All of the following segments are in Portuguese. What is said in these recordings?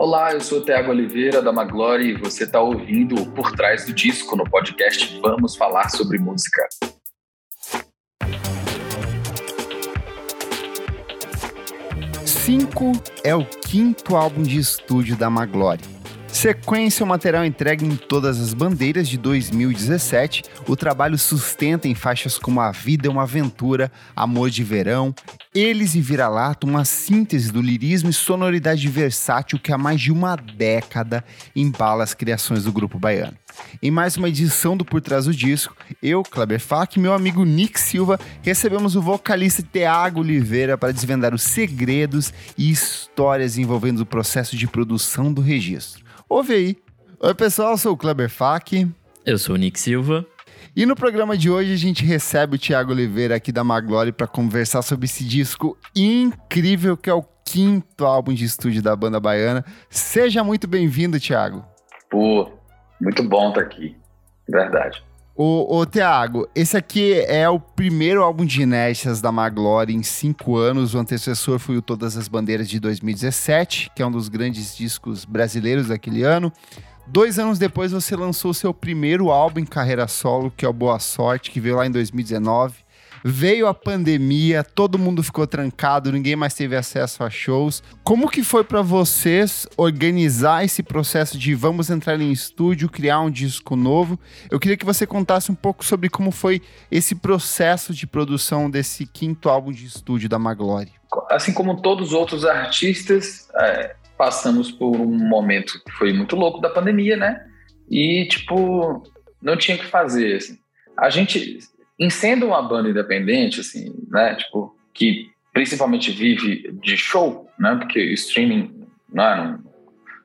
Olá, eu sou o Oliveira da Maglore e você está ouvindo Por Trás do Disco no podcast Vamos Falar sobre Música. Cinco é o quinto álbum de estúdio da Maglore Sequência, o material entregue em todas as bandeiras de 2017. O trabalho sustenta em faixas como A Vida é uma Aventura, Amor de Verão, Eles e Vira-Lata, uma síntese do lirismo e sonoridade versátil que há mais de uma década embala as criações do grupo baiano. Em mais uma edição do Por Trás do Disco, eu, Kleber Fak e meu amigo Nick Silva recebemos o vocalista Tiago Oliveira para desvendar os segredos e histórias envolvendo o processo de produção do registro. Ouve aí. Oi, pessoal, eu sou o Kleber Fak. Eu sou o Nick Silva. E no programa de hoje a gente recebe o Tiago Oliveira aqui da Maglore para conversar sobre esse disco incrível que é o quinto álbum de estúdio da banda baiana. Seja muito bem-vindo, Tiago. Pô, muito bom estar tá aqui. Verdade. Ô, ô Tiago, esse aqui é o primeiro álbum de inéditas da Maglore em cinco anos. O antecessor foi o Todas as Bandeiras de 2017, que é um dos grandes discos brasileiros daquele ano. Dois anos depois, você lançou seu primeiro álbum em carreira solo, que é o Boa Sorte, que veio lá em 2019. Veio a pandemia, todo mundo ficou trancado, ninguém mais teve acesso a shows. Como que foi para vocês organizar esse processo de vamos entrar em estúdio, criar um disco novo? Eu queria que você contasse um pouco sobre como foi esse processo de produção desse quinto álbum de estúdio da Maglore. Assim como todos os outros artistas, é, passamos por um momento que foi muito louco da pandemia, né? E, tipo, não tinha que fazer, assim. A gente em sendo uma banda independente, assim, né, tipo, que principalmente vive de show, né, porque o streaming né, não,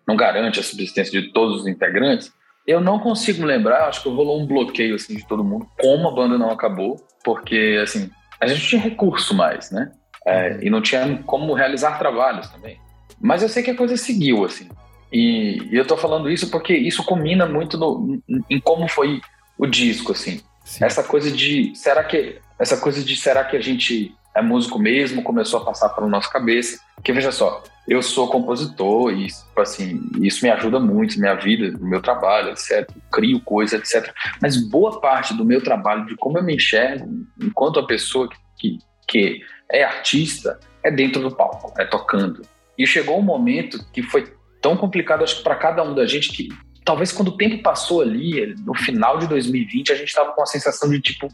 não garante a subsistência de todos os integrantes, eu não consigo lembrar, acho que rolou um bloqueio, assim, de todo mundo, como a banda não acabou, porque, assim, a gente tinha recurso mais, né, é, e não tinha como realizar trabalhos também. Mas eu sei que a coisa seguiu, assim, e, e eu tô falando isso porque isso combina muito no, em como foi o disco, assim. Sim. Essa coisa de será que essa coisa de será que a gente é músico mesmo começou a passar pela nossa cabeça. Que veja só, eu sou compositor e tipo assim isso me ajuda muito na minha vida, no meu trabalho, etc. crio coisa, etc. Mas boa parte do meu trabalho, de como eu me enxergo enquanto a pessoa que, que é artista, é dentro do palco, é tocando. E chegou um momento que foi tão complicado, acho que para cada um da gente, que talvez quando o tempo passou ali, no final de 2020, a gente estava com a sensação de tipo,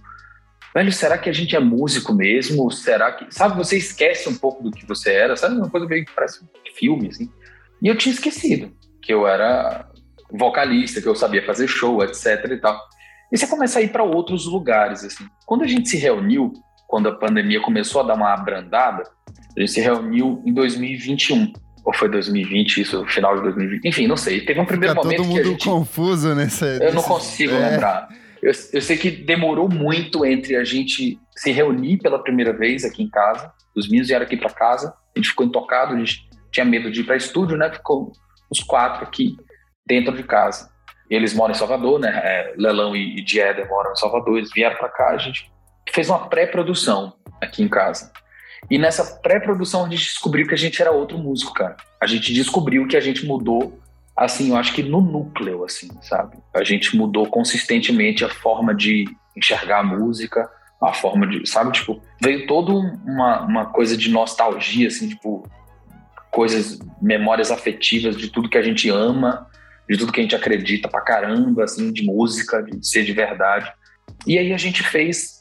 velho, será que a gente é músico mesmo? Será que. Sabe, você esquece um pouco do que você era, sabe? Uma coisa meio que parece um filme, assim. E eu tinha esquecido que eu era vocalista, que eu sabia fazer show, etc e tal. E você começa a ir para outros lugares, assim. Quando a gente se reuniu, quando a pandemia começou a dar uma abrandada, a gente se reuniu em 2021 ou foi 2020, isso, final de 2020, enfim, não sei. Teve um primeiro Fica momento todo mundo que a gente... confuso nessa. Eu não consigo é. lembrar. Eu, eu, sei que demorou muito entre a gente se reunir pela primeira vez aqui em casa. Os meninos vieram aqui para casa, a gente ficou intocado, a gente tinha medo de ir para estúdio, né? Ficou os quatro aqui dentro de casa. Eles moram em Salvador, né? É, Lelão e, e Dieder moram em Salvador, eles vieram para cá, a gente fez uma pré-produção aqui em casa. E nessa pré-produção a gente descobriu que a gente era outro músico, cara. A gente descobriu que a gente mudou, assim, eu acho que no núcleo, assim, sabe? A gente mudou consistentemente a forma de enxergar a música, a forma de, sabe? Tipo, veio toda uma, uma coisa de nostalgia, assim, tipo, coisas, memórias afetivas de tudo que a gente ama, de tudo que a gente acredita pra caramba, assim, de música, de ser de verdade. E aí a gente fez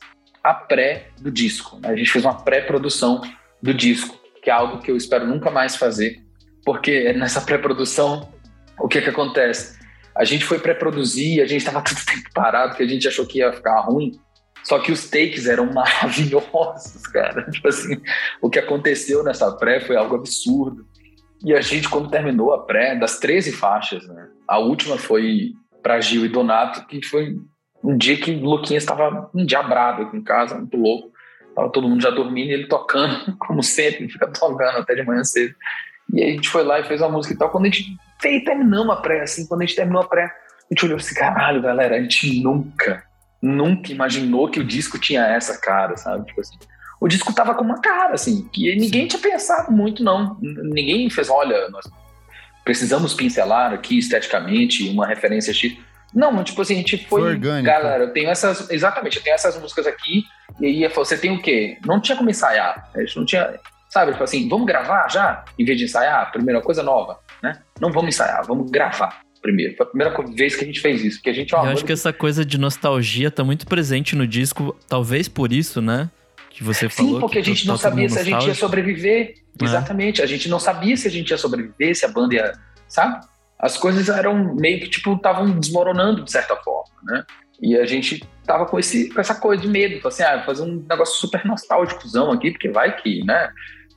a pré do disco. Né? A gente fez uma pré-produção do disco, que é algo que eu espero nunca mais fazer, porque nessa pré-produção, o que que acontece? A gente foi pré-produzir, a gente estava todo tempo parado, porque a gente achou que ia ficar ruim, só que os takes eram maravilhosos, cara. Tipo assim, o que aconteceu nessa pré foi algo absurdo. E a gente, quando terminou a pré, das 13 faixas, né? A última foi para Gil e Donato, que foi um dia que o Luquinhas estava endiabrado aqui em casa, muito louco. Tava todo mundo já dormindo e ele tocando, como sempre, ele fica tocando até de manhã cedo. E aí a gente foi lá e fez uma música e tal. Quando a gente fez, terminamos a pré, assim, quando a gente terminou a pré, a gente olhou assim, caralho, galera, a gente nunca, nunca imaginou que o disco tinha essa cara, sabe? Tipo assim, o disco tava com uma cara, assim, que ninguém tinha pensado muito, não. Ninguém fez, olha, nós precisamos pincelar aqui esteticamente uma referência X. Não, tipo assim, a gente foi. foi orgânico. Galera, eu tenho essas. Exatamente, eu tenho essas músicas aqui. E aí você tem o quê? Não tinha como ensaiar. A gente não tinha. Sabe, tipo assim, vamos gravar já? Em vez de ensaiar, primeira coisa nova, né? Não vamos ensaiar, vamos gravar primeiro. Foi a primeira vez que a gente fez isso. Porque a gente, ó, Eu acho que essa coisa de nostalgia tá muito presente no disco, talvez por isso, né? Que você falou. Sim, porque a gente não tá sabia se a gente ia sobreviver. É. Exatamente. A gente não sabia se a gente ia sobreviver, se a banda ia. Sabe? As coisas eram meio que, tipo, estavam desmoronando de certa forma, né? E a gente tava com, esse, com essa coisa de medo. Assim, ah, fazer um negócio super nostálgicozão aqui, porque vai que, né?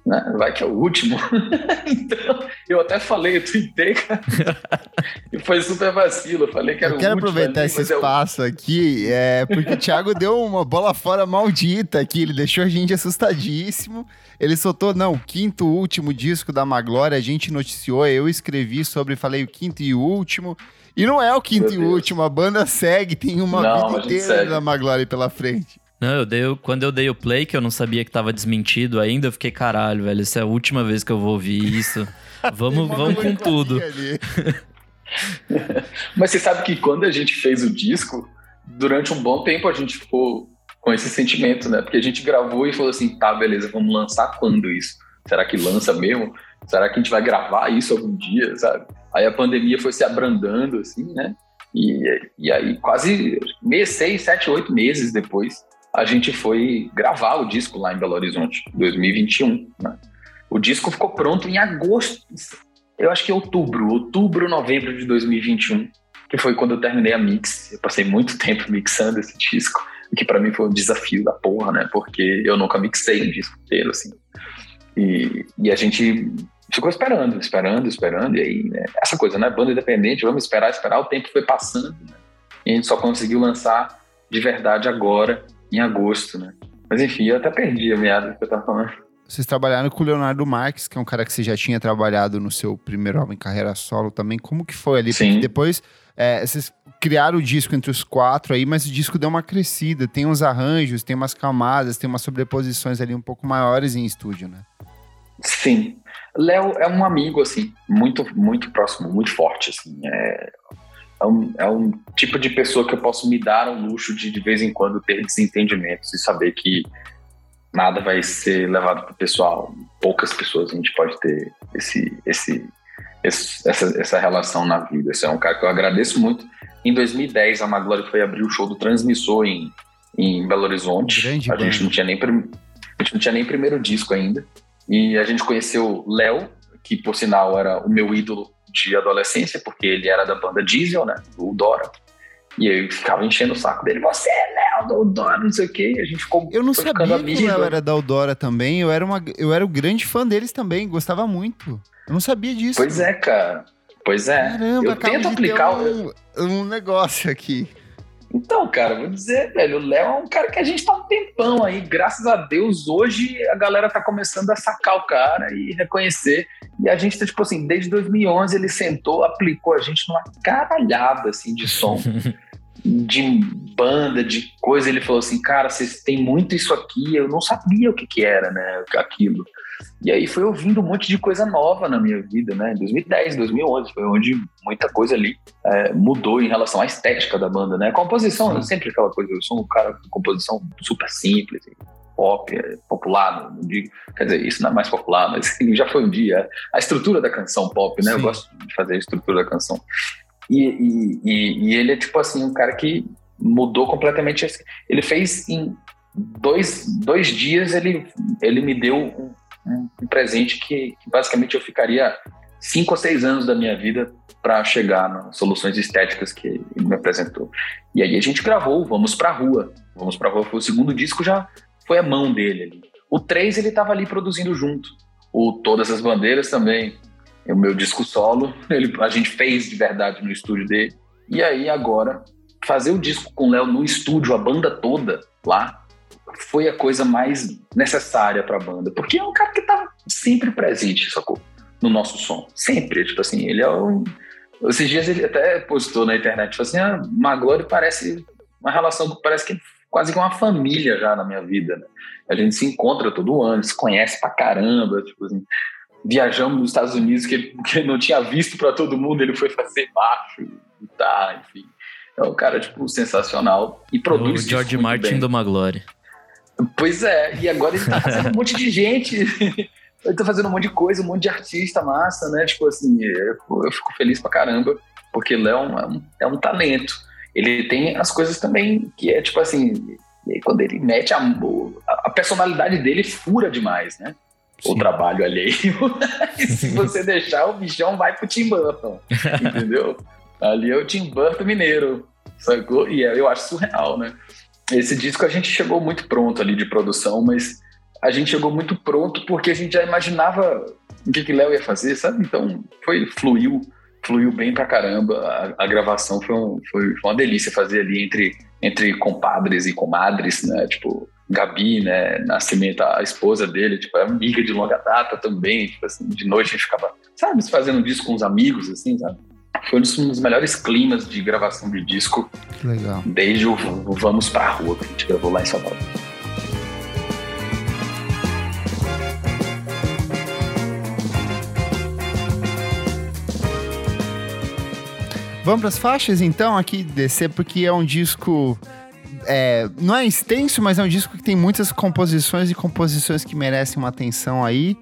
Né? Vai que é o último. então, eu até falei, eu tuitei, cara. e foi super vacilo. Eu falei que era eu o quero último. aproveitar ali, esse espaço aqui, é, porque o Thiago deu uma bola fora maldita aqui. Ele deixou a gente assustadíssimo. Ele soltou, não, o quinto último disco da Maglória, a gente noticiou, eu escrevi sobre, falei o quinto e último. E não é o quinto e último, a banda segue, tem uma não, vida inteira da Maglória pela frente. Não, eu dei, quando eu dei o play, que eu não sabia que tava desmentido ainda, eu fiquei, caralho, velho, essa é a última vez que eu vou ouvir isso. Vamos, vamos com tudo. Mas você sabe que quando a gente fez o disco, durante um bom tempo a gente ficou com esse sentimento, né? Porque a gente gravou e falou assim, tá, beleza, vamos lançar quando isso? Será que lança mesmo? Será que a gente vai gravar isso algum dia, sabe? Aí a pandemia foi se abrandando, assim, né? E, e aí, quase seis, sete, oito meses depois, a gente foi gravar o disco lá em Belo Horizonte, 2021. Né? O disco ficou pronto em agosto, eu acho que outubro, outubro, novembro de 2021, que foi quando eu terminei a mix. Eu passei muito tempo mixando esse disco, o que para mim foi um desafio da porra, né? Porque eu nunca mixei um disco inteiro, assim. E, e a gente ficou esperando, esperando, esperando, e aí, né? essa coisa, né? Banda independente, vamos esperar, esperar, o tempo foi passando, né? E a gente só conseguiu lançar de verdade agora, em agosto, né? Mas enfim, eu até perdi a meada que eu tava falando. Vocês trabalharam com o Leonardo Marques, que é um cara que você já tinha trabalhado no seu primeiro álbum em carreira solo também. Como que foi ali? Sim. Porque depois é, vocês criaram o disco entre os quatro aí, mas o disco deu uma crescida. Tem uns arranjos, tem umas camadas, tem umas sobreposições ali um pouco maiores em estúdio, né? Sim. Léo é um amigo, assim, muito, muito próximo, muito forte, assim. É, é um, é um tipo de pessoa que eu posso me dar o luxo de, de vez em quando, ter desentendimentos e saber que nada vai ser levado para o pessoal. Poucas pessoas a gente pode ter esse, esse, esse, essa, essa relação na vida. Esse é um cara que eu agradeço muito. Em 2010, a Maglória foi abrir o show do Transmissor em, em Belo Horizonte. Grande a gente não tinha nem a gente não tinha nem primeiro disco ainda. E a gente conheceu Léo, que por sinal era o meu ídolo de adolescência, porque ele era da banda Diesel, né? O Dora. E eu ficava enchendo o saco dele. Você é Léo da Udora, não sei o quê. E a gente ficou. Eu não sabia que o Léo era da Udora também. Eu era, uma, eu era o grande fã deles também. Gostava muito. Eu não sabia disso. Pois é, cara. Pois é. Caramba, eu tento aplicar um, um negócio aqui. Então, cara, vou dizer, velho, o Léo é um cara que a gente tá um tempão aí. Graças a Deus, hoje a galera tá começando a sacar o cara e reconhecer. E a gente tá, tipo assim, desde 2011 ele sentou, aplicou a gente numa caralhada, assim, de som. de banda, de coisa, ele falou assim, cara, vocês têm muito isso aqui, eu não sabia o que que era, né, aquilo. E aí foi ouvindo um monte de coisa nova na minha vida, né? 2010, 2011 foi onde muita coisa ali é, mudou em relação à estética da banda, né? A composição, Sim. sempre aquela coisa, eu sou um cara com composição super simples, pop, é, popular, não digo, quer dizer, isso não é mais popular, mas já foi um dia. A estrutura da canção pop, né? Sim. Eu gosto de fazer a estrutura da canção. E, e, e, e, ele é tipo assim, um cara que mudou completamente. Ele fez em dois, dois dias, ele, ele me deu um, presente que, que, basicamente eu ficaria cinco ou seis anos da minha vida para chegar nas soluções estéticas que ele me apresentou. E aí a gente gravou Vamos Pra Rua. Vamos Pra Rua foi o segundo disco, já foi a mão dele ali. O 3 ele estava ali produzindo junto. O Todas as Bandeiras também. O meu disco solo, ele, a gente fez de verdade no estúdio dele. E aí agora, fazer o disco com o Léo no estúdio, a banda toda lá, foi a coisa mais necessária para a banda, porque é um cara que tá sempre presente, sacou? No nosso som. Sempre. Tipo assim, ele é um. Esses dias ele até postou na internet, tipo assim, ah, Maglore parece uma relação que parece que quase que uma família já na minha vida, né? A gente se encontra todo ano, se conhece pra caramba, tipo assim. viajamos nos Estados Unidos que ele, que ele não tinha visto para todo mundo, ele foi fazer baixo, tá, enfim. É um cara, tipo, sensacional. E produz. O George Martin bem. do Maglore. Pois é, e agora ele tá fazendo um monte de gente. ele tá fazendo um monte de coisa, um monte de artista massa, né? Tipo assim, eu, eu fico feliz pra caramba, porque ele é um, é um, é um talento. Ele tem as coisas também que é tipo assim, quando ele mete a, a personalidade dele fura demais, né? Sim. O trabalho alheio. e se você deixar, o bichão vai pro Tim Burton, entendeu? Ali é o Tim Burton mineiro, sacou? E é, eu acho surreal, né? Esse disco a gente chegou muito pronto ali de produção, mas a gente chegou muito pronto porque a gente já imaginava o que que Léo ia fazer, sabe? Então foi fluiu, fluiu bem pra caramba. A, a gravação foi, um, foi, uma delícia fazer ali entre entre compadres e comadres, né? Tipo Gabi, né? Nascimento, a esposa dele, tipo, é amiga de longa data também. Tipo assim, de noite a gente ficava, sabe, fazendo disco com os amigos, assim, sabe? Foi um dos melhores climas de gravação de disco. Legal. Desde o, Vamos Pra Rua, que a gente gravou lá em São Paulo. Vamos para as faixas então aqui descer porque é um disco é, não é extenso, mas é um disco que tem muitas composições e composições que merecem uma atenção aí.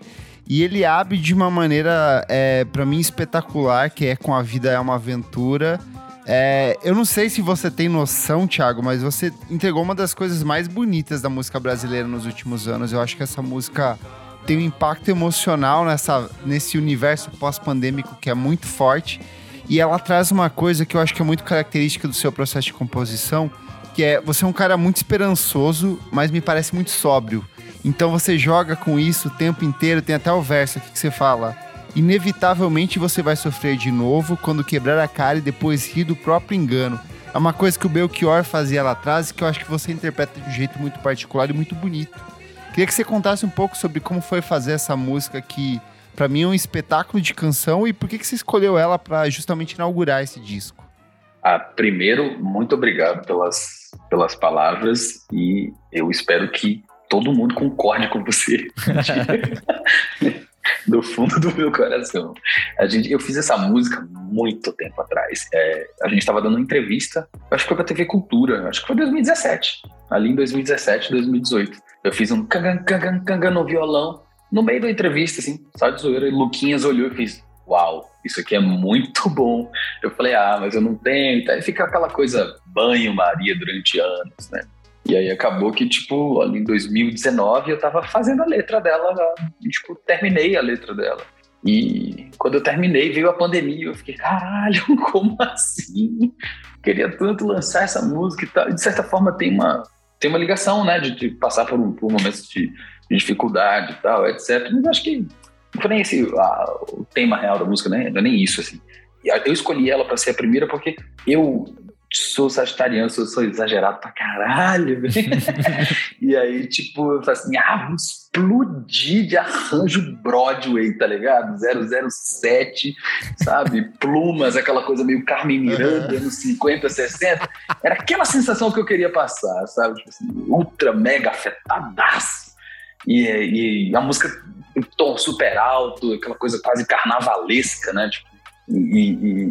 E ele abre de uma maneira, é, para mim, espetacular, que é com A Vida é uma Aventura. É, eu não sei se você tem noção, Thiago, mas você entregou uma das coisas mais bonitas da música brasileira nos últimos anos. Eu acho que essa música tem um impacto emocional nessa, nesse universo pós-pandêmico que é muito forte. E ela traz uma coisa que eu acho que é muito característica do seu processo de composição, que é você é um cara muito esperançoso, mas me parece muito sóbrio. Então você joga com isso o tempo inteiro, tem até o verso aqui que você fala. Inevitavelmente você vai sofrer de novo quando quebrar a cara e depois rir do próprio engano. É uma coisa que o Belchior fazia lá atrás e que eu acho que você interpreta de um jeito muito particular e muito bonito. Queria que você contasse um pouco sobre como foi fazer essa música que, para mim, é um espetáculo de canção e por que, que você escolheu ela para justamente inaugurar esse disco. Ah, primeiro, muito obrigado pelas, pelas palavras e eu espero que todo mundo concorde com você. do fundo do meu coração. A gente, eu fiz essa música muito tempo atrás. É, a gente estava dando uma entrevista, acho que foi pra TV Cultura, acho que foi 2017. Ali em 2017, 2018. Eu fiz um cangan, cangan, cangan no violão, no meio da entrevista, assim, só de zoeira. E Luquinhas olhou e fez: Uau, isso aqui é muito bom. Eu falei: Ah, mas eu não tenho. Aí fica aquela coisa banho-maria durante anos, né? E aí acabou que, tipo, ali em 2019 eu tava fazendo a letra dela, tipo, terminei a letra dela. E quando eu terminei, veio a pandemia. Eu fiquei, caralho, como assim? Queria tanto lançar essa música e tal. E de certa forma tem uma, tem uma ligação, né? De, de passar por, por momentos de, de, dificuldade e tal, etc. Mas acho que não foi nem esse a, o tema real da música, né? Não é nem isso, assim. Eu escolhi ela para ser a primeira porque eu sou sagitariano, sou, sou exagerado pra caralho. e aí, tipo, eu falei assim, ah, vou explodir de arranjo Broadway, tá ligado? 007, sabe? Plumas, aquela coisa meio Carmen Miranda, uhum. nos 50, 60. Era aquela sensação que eu queria passar, sabe? Tipo assim, ultra, mega afetadaço. E, e a música em tom super alto, aquela coisa quase carnavalesca, né? Tipo, e, e,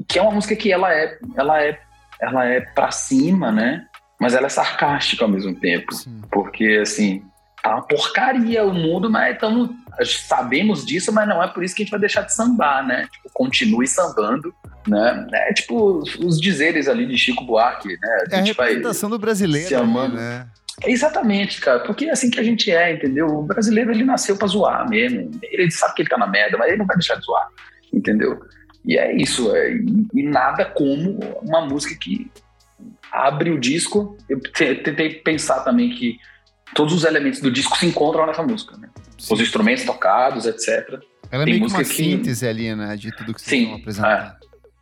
e, que é uma música que ela é, ela é ela é para cima, né? Mas ela é sarcástica ao mesmo tempo. Sim. Porque, assim, tá uma porcaria o mundo, mas estamos sabemos disso, mas não é por isso que a gente vai deixar de sambar, né? Tipo, continue sambando, né? É tipo os dizeres ali de Chico Buarque, né? A gente é a representação do brasileiro, se amando. né? Exatamente, cara, porque é assim que a gente é, entendeu? O brasileiro ele nasceu para zoar mesmo. Ele sabe que ele tá na merda, mas ele não vai deixar de zoar, entendeu? E é isso, é, e nada como uma música que abre o disco. Eu tentei pensar também que todos os elementos do disco se encontram nessa música, né? Os instrumentos tocados, etc. Ela é Tem meio que uma síntese ali, né, de tudo que vocês estão apresentando.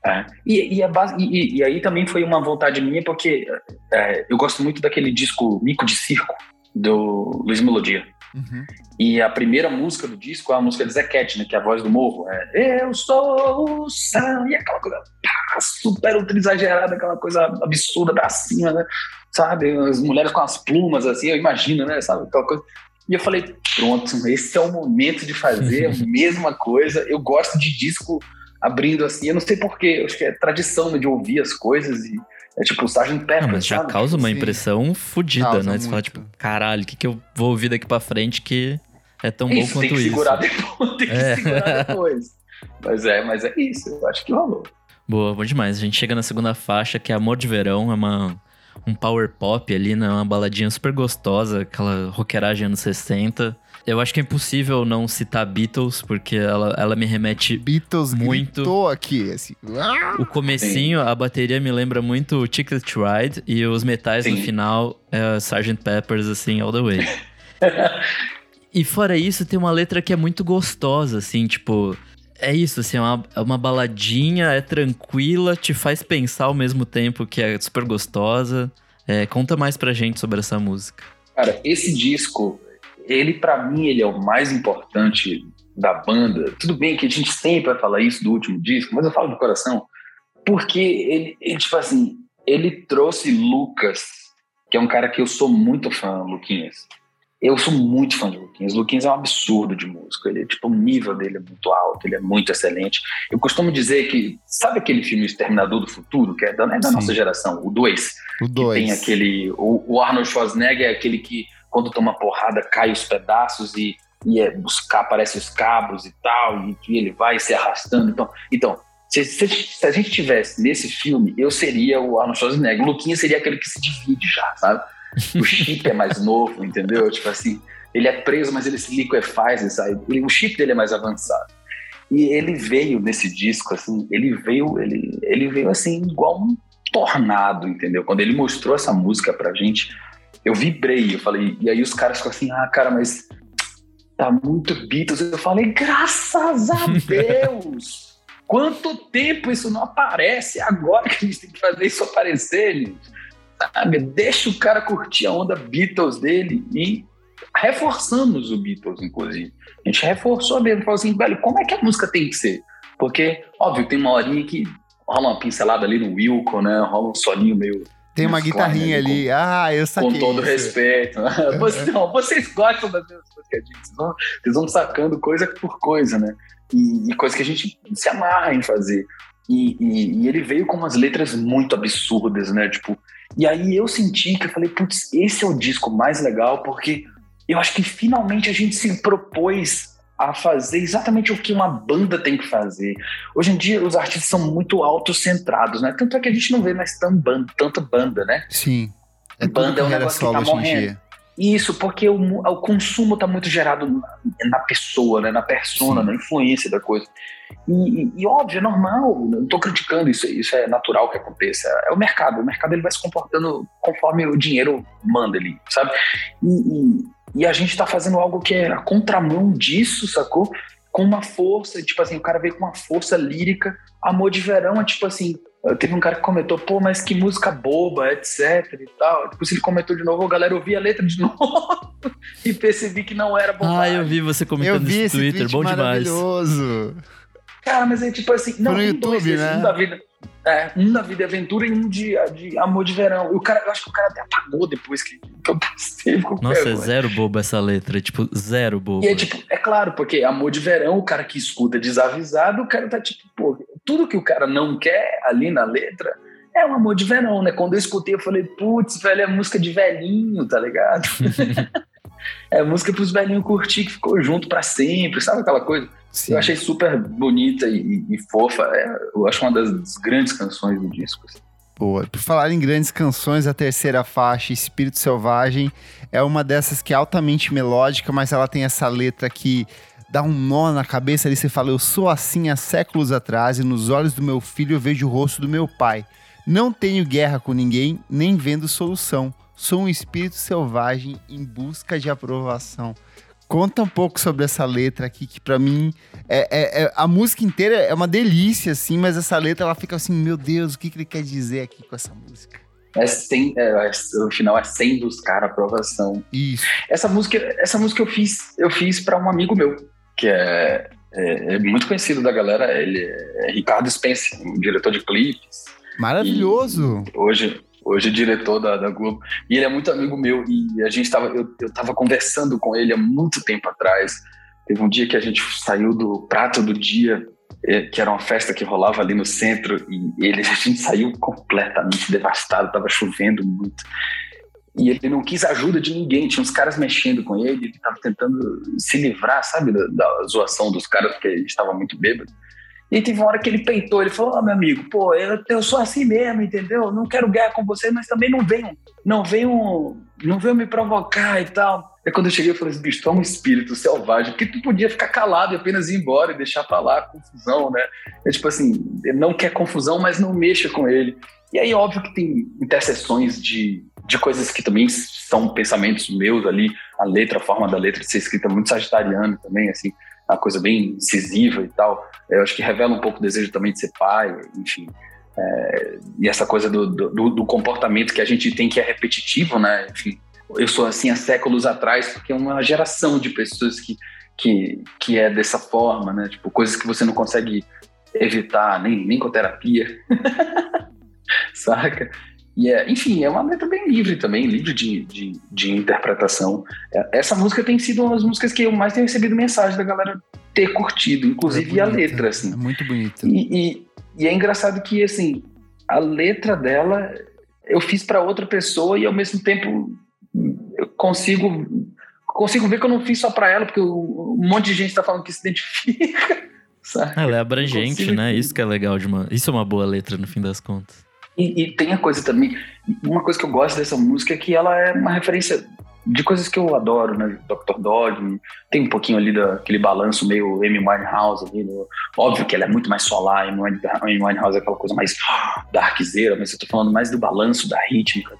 É, é. E, e, base, e, e, aí também foi uma vontade minha, porque é, eu gosto muito daquele disco Mico de Circo, do Luiz Melodia. Uhum. E a primeira música do disco é a música de Zequete, né, que é a voz do morro. É Eu sou o Sam, e aquela coisa pá, super ultra exagerada, aquela coisa absurda pra cima, né? Sabe? As mulheres com as plumas, assim, eu imagino, né? Sabe? Aquela coisa. E eu falei, pronto, esse é o momento de fazer a mesma coisa. Eu gosto de disco abrindo assim, eu não sei porquê, acho que é tradição de ouvir as coisas e é tipo o Sgt. Pepper, mas já sabe? causa uma Sim. impressão fodida, Causa né? Você fala, muito. tipo, caralho, o que, que eu vou ouvir daqui pra frente que é tão bom isso, quanto tem que isso? segurar depois, tem que É. segurar depois. Mas é, mas é isso, eu acho que rolou. Boa, bom demais. A gente chega na segunda faixa, que é Amor de Verão, é uma, um power pop ali, né? Uma baladinha super gostosa, aquela rockeragem anos 60. Eu acho que é impossível não citar Beatles, porque ela, ela me remete Beatles Muito. gritou aqui, assim. O comecinho, a bateria me lembra muito o Ticket to Ride e os metais no Sim. final é Sgt. Peppers, assim, all the way. e fora isso, tem uma letra que é muito gostosa, assim, tipo... É isso, assim, é uma, é uma baladinha, é tranquila, te faz pensar ao mesmo tempo que é super gostosa. É, conta mais pra gente sobre essa música. Cara, esse disco, ele pra mim, ele é o mais importante da banda. Tudo bem que a gente sempre vai falar isso do último disco, mas eu falo do coração, porque ele, ele tipo assim, ele trouxe Lucas, que é um cara que eu sou muito fã, Luquinhas. Eu sou muito fã de Luquinhas. Luquinhas é um absurdo de músico. Ele, tipo, o nível dele é muito alto, ele é muito excelente. Eu costumo dizer que, sabe aquele filme Exterminador do Futuro, que é da, é da nossa geração, o 2? O que dois. tem aquele. O, o Arnold Schwarzenegger é aquele que, quando toma porrada, cai os pedaços e, e é, os, ca- aparece os cabos e tal, e que ele vai se arrastando. Então, então se, se, se a gente tivesse nesse filme, eu seria o Arnold Schwarzenegger. O Luquinha seria aquele que se divide já, sabe? O chip é mais novo, entendeu? Tipo assim, ele é preso, mas ele se liquefaz e. Ele- o chip dele é mais avançado. E ele veio nesse disco, assim, ele veio, ele, ele veio assim, igual um tornado, entendeu? Quando ele mostrou essa música pra gente, eu vibrei, eu falei, e aí os caras ficam assim, ah, cara, mas tá muito Beatles. Eu falei, graças a Deus! Quanto tempo isso não aparece? Agora que a gente tem que fazer isso aparecer, gente. Sabe? Deixa o cara curtir a onda Beatles dele e reforçamos o Beatles, inclusive. A gente reforçou mesmo, falou assim, velho, como é que a música tem que ser? Porque, óbvio, tem uma horinha que rola uma pincelada ali no Wilco, né? Rola um solinho meio Tem uma Mas, guitarrinha claro, ali. Ah, eu saquei com todo isso. respeito. Vocês, não, vocês gostam das mesmas coisas que a gente. Vocês vão, vocês vão sacando coisa por coisa, né? E, e coisa que a gente se amarra em fazer. E, e- e ele veio com umas letras muito absurdas, né? Tipo, e aí eu senti que eu falei, putz, esse é o disco mais legal, porque eu acho que finalmente a gente se propôs a fazer exatamente o que uma banda tem que fazer. Hoje em dia os artistas são muito autocentrados, né? Tanto é que a gente não vê mais tão banda, tanta banda, né? Sim. É Banda é um negócio que tá morrendo. Isso, porque o, o consumo está muito gerado na, na pessoa, né? na persona, Sim. na influência da coisa. E, e- e, óbvio, é normal, não estou criticando isso, isso é natural que aconteça. É o mercado, o mercado ele vai se comportando conforme o dinheiro manda ali, sabe? E, e- a gente está fazendo algo que é a contramão disso, sacou? Com uma força, tipo assim, o cara veio com uma força lírica. Amor de Verão é tipo assim. Teve um cara que comentou, pô, mas que música boba, etc e tal. Depois ele comentou de novo, a galera ouvi a letra de novo e percebi que não era Ah, bobagem. eu vi você comentando vi no Twitter, tweet bom demais. maravilhoso. Cara, mas é tipo assim, não, no YouTube, dois né? Da vida, é, um da vida é aventura e um de, de amor de verão. E o cara, eu acho que o cara até apagou depois que, que eu ficou com Nossa, é zero bobo essa letra, tipo, zero bobo. E é tipo, é claro, porque amor de verão, o cara que escuta desavisado, o cara tá tipo, pô, tudo que o cara não quer ali na letra é um amor de verão, né? Quando eu escutei, eu falei, putz, velho, é música de velhinho, tá ligado? é música pros velhinhos curtir que ficou junto pra sempre, sabe aquela coisa? Sim. Eu achei super bonita e, e- e fofa. é, eu acho uma das grandes canções do disco. assim. Boa. Por falar em grandes canções, a terceira faixa, Espírito Selvagem, é uma dessas que é altamente melódica, mas ela tem essa letra que dá um nó na cabeça ali. Você fala, eu sou assim há séculos atrás e nos olhos do meu filho eu vejo o rosto do meu pai. Não tenho guerra com ninguém, nem vendo solução. Sou um espírito selvagem em busca de aprovação. Conta um pouco sobre essa letra aqui, que pra mim é, é- é- a música inteira é uma delícia, assim, mas essa letra ela fica assim, meu Deus, o que, que ele quer dizer aqui com essa música? É sem, é, é- o final é sem buscar aprovação. Isso. Essa música, essa música eu fiz, eu fiz para um amigo meu, que é, é- é muito conhecido da galera. Ele é Ricardo Spence, um diretor de clipes. Maravilhoso. E hoje, hoje é diretor da, da Globo. E ele é muito amigo meu e a gente estava, eu, eu tava conversando com ele há muito tempo atrás. Teve um dia que a gente saiu do prato do dia, é, que era uma festa que rolava ali no centro e ele, a gente saiu completamente devastado, tava chovendo muito. E ele não quis ajuda de ninguém, tinha uns caras mexendo com ele, ele tava tentando se livrar, sabe, da, da zoação dos caras, porque ele estava muito bêbado. E teve uma hora que ele peitou, ele falou: Ó, oh, meu amigo, pô, eu, eu sou assim mesmo, entendeu? Não quero guerra com você, mas também não venham, não venham, não venham me provocar e tal. Aí quando eu cheguei, eu falei assim, bicho, tu é um espírito selvagem, porque tu podia ficar calado e apenas ir embora e deixar pra lá a confusão, né? É tipo assim, ele não quer confusão, mas não mexa com ele. E aí, óbvio que tem interseções de, de coisas que também são pensamentos meus ali, a letra, a forma da letra de ser escrita muito sagitariana também, assim, uma coisa bem incisiva e tal. Eu acho que revela um pouco o desejo também de ser pai, enfim. É, e essa coisa do, do, do, comportamento que a gente tem que é repetitivo, né? Enfim, eu sou assim há séculos atrás porque é uma geração de pessoas que, que, que é dessa forma, né? Tipo, coisas que você não consegue evitar, nem, nem com terapia. Saca? E é, enfim, é uma letra bem livre também, livre de, de, de, interpretação. É, essa música tem sido uma das músicas que eu mais tenho recebido mensagem da galera ter curtido, inclusive é a letra, assim. É muito bonita. E, e, e, é engraçado que, assim, a letra dela eu fiz para outra pessoa e ao mesmo tempo eu consigo consigo ver que eu não fiz só para ela, porque um monte de gente está falando que se identifica. Sabe? Ela é abrangente, né? Isso que é legal de uma. Isso é uma boa letra no fim das contas. E, e, tem a coisa também, uma coisa que eu gosto dessa música é que ela é uma referência de coisas que eu adoro, né? Dr. Dog, tem um pouquinho ali daquele balanço meio Amy Winehouse ali, no, óbvio que ela é muito mais solar, Amy Winehouse é aquela coisa mais darkzeira, mas eu tô falando mais do balanço, da rítmica,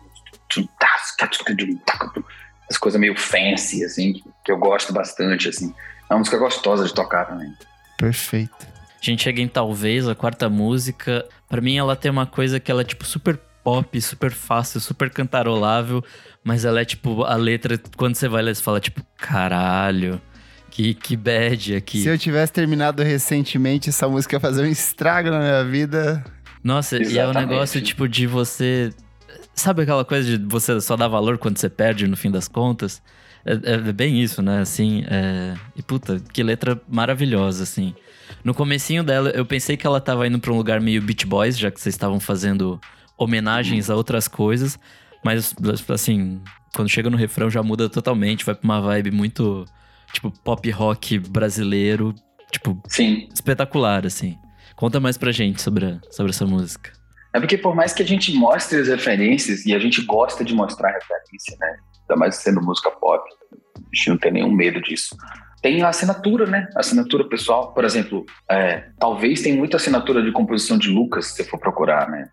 as coisas meio fancy, assim, que eu gosto bastante, assim. É uma música gostosa de tocar também. Perfeito. A gente chega em talvez a quarta música. Para mim, ela tem uma coisa que ela é tipo super pop, super fácil, super cantarolável, mas ela é tipo a letra quando você vai ler você fala tipo caralho. Que, que bad aqui. Se eu tivesse terminado recentemente, essa música ia fazer um estrago na minha vida. Nossa, Exatamente. e é um negócio tipo de você. Sabe aquela coisa de você só dar valor quando você perde no fim das contas? É, é bem isso, né? Assim, é... e puta, que letra maravilhosa, assim. No comecinho dela, eu pensei que ela tava indo pra um lugar meio Beach Boys, já que vocês estavam fazendo homenagens a outras coisas. Mas, assim, quando chega no refrão já muda totalmente, vai pra uma vibe muito, tipo, pop rock brasileiro, tipo, Sim. espetacular, assim. Conta mais pra gente sobre, a, sobre essa música. É porque por mais que a gente mostre as referências, e a gente gosta de mostrar referência, né? Ainda mais sendo música pop, a gente não tem nenhum medo disso tem a assinatura, né? assinatura pessoal, por exemplo, é, talvez tem muita assinatura de composição de Lucas, se você for procurar, né?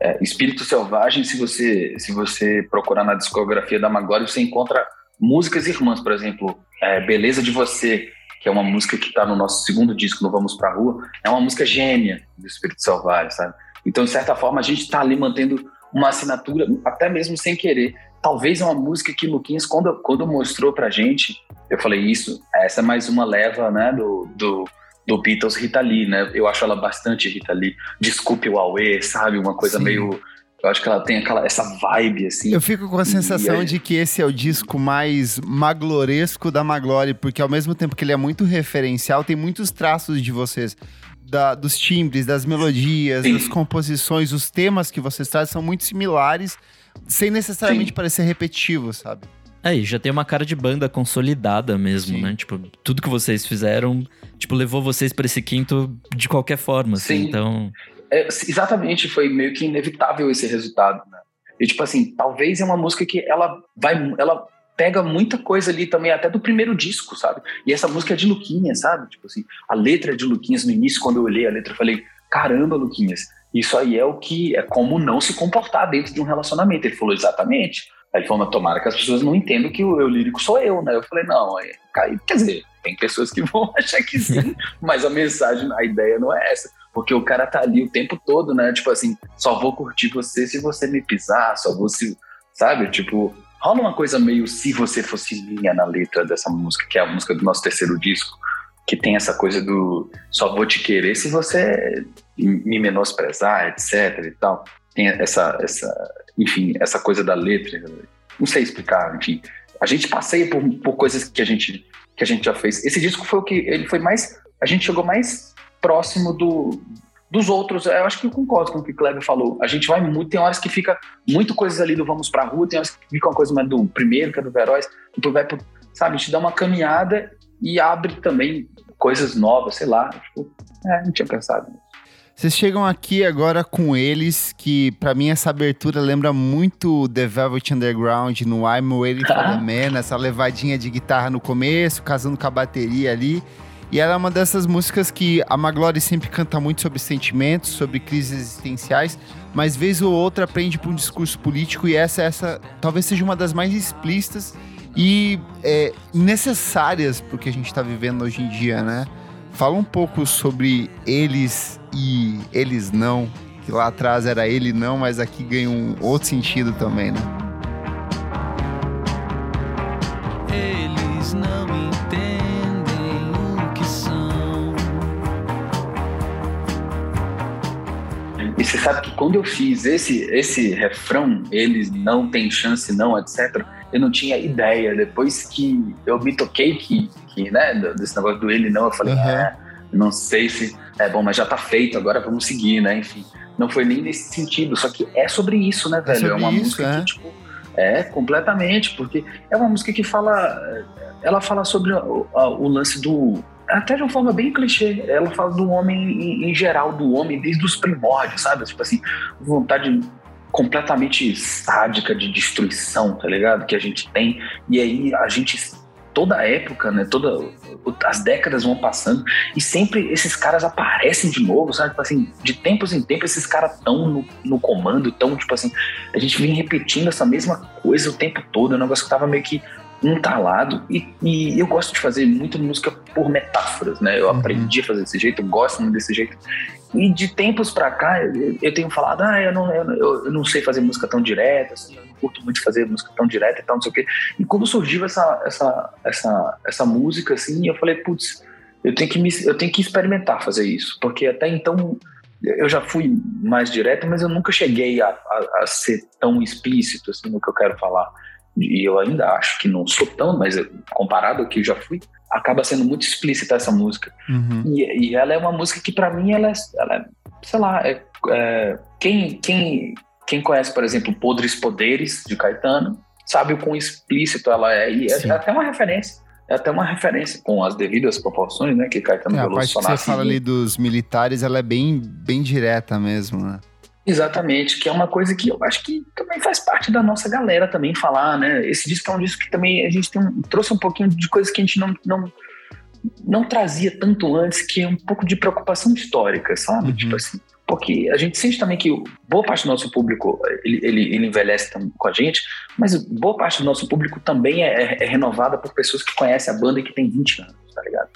É, Espírito Selvagem, se você, se você procurar na discografia da Magória, você encontra músicas irmãs, por exemplo, é, Beleza de Você, que é uma música que está no nosso segundo disco, No Vamos Pra Rua, é uma música gêmea do Espírito Selvagem, sabe? Então, de certa forma, a gente está ali mantendo uma assinatura, até mesmo sem querer. Talvez é uma música que Luquinhas, quando, quando mostrou pra gente, eu falei, isso, essa é mais uma leva, né, do, do, do Beatles Rita Lee, né? Eu acho ela bastante Rita Lee. Desculpe o Aue, sabe? Uma coisa Sim. meio... Eu acho que ela tem aquela, essa vibe, assim. Eu fico com a sensação aí... de que esse é o disco mais magloresco da Maglore, porque ao mesmo tempo que ele é muito referencial, tem muitos traços de vocês. Da, dos timbres, das melodias, Sim. das composições, os temas que vocês trazem são muito similares, sem necessariamente Sim. parecer repetitivo, sabe? É, e já tem uma cara de banda consolidada mesmo, Sim. né? Tipo, tudo que vocês fizeram, tipo, levou vocês para esse quinto de qualquer forma, assim, Sim. então... É, exatamente, foi meio que inevitável esse resultado, né? E, tipo assim, talvez é uma música que ela vai... Ela pega muita coisa ali também, até do primeiro disco, sabe? E essa música é de Luquinhas, sabe? Tipo assim, a letra é de Luquinhas. No início, quando eu olhei a letra, eu falei, caramba, Luquinhas, isso aí é o que... É como não se comportar dentro de um relacionamento. Ele falou, exatamente Aí ele falou, tomara que as pessoas não entendam que o eu lírico sou eu, né? Eu falei, não, é, quer dizer, tem pessoas que vão achar que sim, mas a mensagem, a ideia não é essa. Porque o cara tá ali o tempo todo, né? Tipo assim, só vou curtir você se você me pisar, só vou se. Sabe? Tipo, rola uma coisa meio se você fosse minha na letra dessa música, que é a música do nosso terceiro disco, que tem essa coisa do só vou te querer se você me menosprezar, etc e tal. Tem essa, essa enfim, essa coisa da letra, não sei explicar, enfim. A gente passeia por, por coisas que a gente que a gente já fez. Esse disco foi o que ele foi mais, a gente chegou mais próximo do dos outros, eu acho que eu concordo com o que o Kleber falou. A gente vai muito, tem horas que fica muito coisas ali do Vamos Pra Rua, tem horas que fica uma coisa mais do primeiro, que é do Veróis, depois vai pro, sabe, gente dá uma caminhada e abre também coisas novas, sei lá. Tipo, é, não tinha pensado nisso. Vocês chegam aqui agora com eles, que para mim essa abertura lembra muito The Velvet Underground no I'm Waiting for the Man, essa levadinha de guitarra no começo, casando com a bateria ali. E ela é uma dessas músicas que a Maglory sempre canta muito sobre sentimentos, sobre crises existenciais, mas vez ou outra aprende para um discurso político e essa, essa talvez seja uma das mais explícitas e é, necessárias para o que a gente está vivendo hoje em dia, né? Fala um pouco sobre eles e eles não, que lá atrás era ele não, mas aqui ganha um outro sentido também, né? Eles não entendem o que são. E você sabe que quando eu fiz esse, esse refrão, eles não têm chance, não, etc., eu não tinha ideia. Depois que eu me toquei que, que né, desse negócio do ele não, eu falei, uhum. é, não sei se é bom, mas já tá feito, agora vamos seguir, né? Enfim, não foi nem nesse sentido, só que é sobre isso, né, velho? É, é uma isso, música é. que, tipo, é completamente, porque é uma música que fala, ela fala sobre o, o lance do até de uma forma bem clichê, ela fala do homem em, em, geral, do homem desde os primórdios, sabe? Tipo assim, vontade completamente sádica de destruição, tá ligado? Que a gente tem. E aí a gente toda época, né? Toda as décadas vão passando e sempre esses caras aparecem de novo, sabe? Tipo assim, de tempos em tempos esses caras estão no, no, comando, tão tipo assim, a gente vem repetindo essa mesma coisa o tempo todo, é um negócio que tava meio que entalado e, e eu gosto de fazer muito música por metáforas, né? Eu uhum. aprendi a fazer desse jeito, gosto muito desse jeito. E de tempos para cá, eu, tenho falado, ah, eu não, eu, eu, não sei fazer música tão direta, assim, eu não curto muito fazer música tão direta e tal, não sei o quê. E quando surgiu essa, essa, essa, essa música, assim, eu falei, putz, eu tenho que eu tenho que experimentar fazer isso, porque até então eu já fui mais direto, mas eu nunca cheguei a, a, a ser tão explícito assim no que eu quero falar e eu ainda acho que não sou tão, mas comparado ao que eu já fui, acaba sendo muito explícita essa música. Uhum. E, e, ela é uma música que para mim ela é, ela é, sei lá, é, é, quem, quem, quem conhece, por exemplo, Podres Poderes de Caetano, sabe o quão explícito ela é e é, é até uma referência é até uma referência com as devidas proporções, né, que Caetano é, Veloso A parte que você fala ali dos militares, ela é bem, bem direta mesmo, né? Exatamente, que é uma coisa que eu acho que também faz parte da nossa galera também falar, né? Esse disco é um disco que também a gente tem, trouxe um pouquinho de coisas que a gente não, não, não trazia tanto antes, que é um pouco de preocupação histórica, sabe? Uhum. Tipo assim, porque a gente sente também que boa parte do nosso público ele, ele, ele envelhece com a gente, mas boa parte do nosso público também é, é, é renovada por pessoas que conhecem a banda e que tem 20 anos, tá ligado?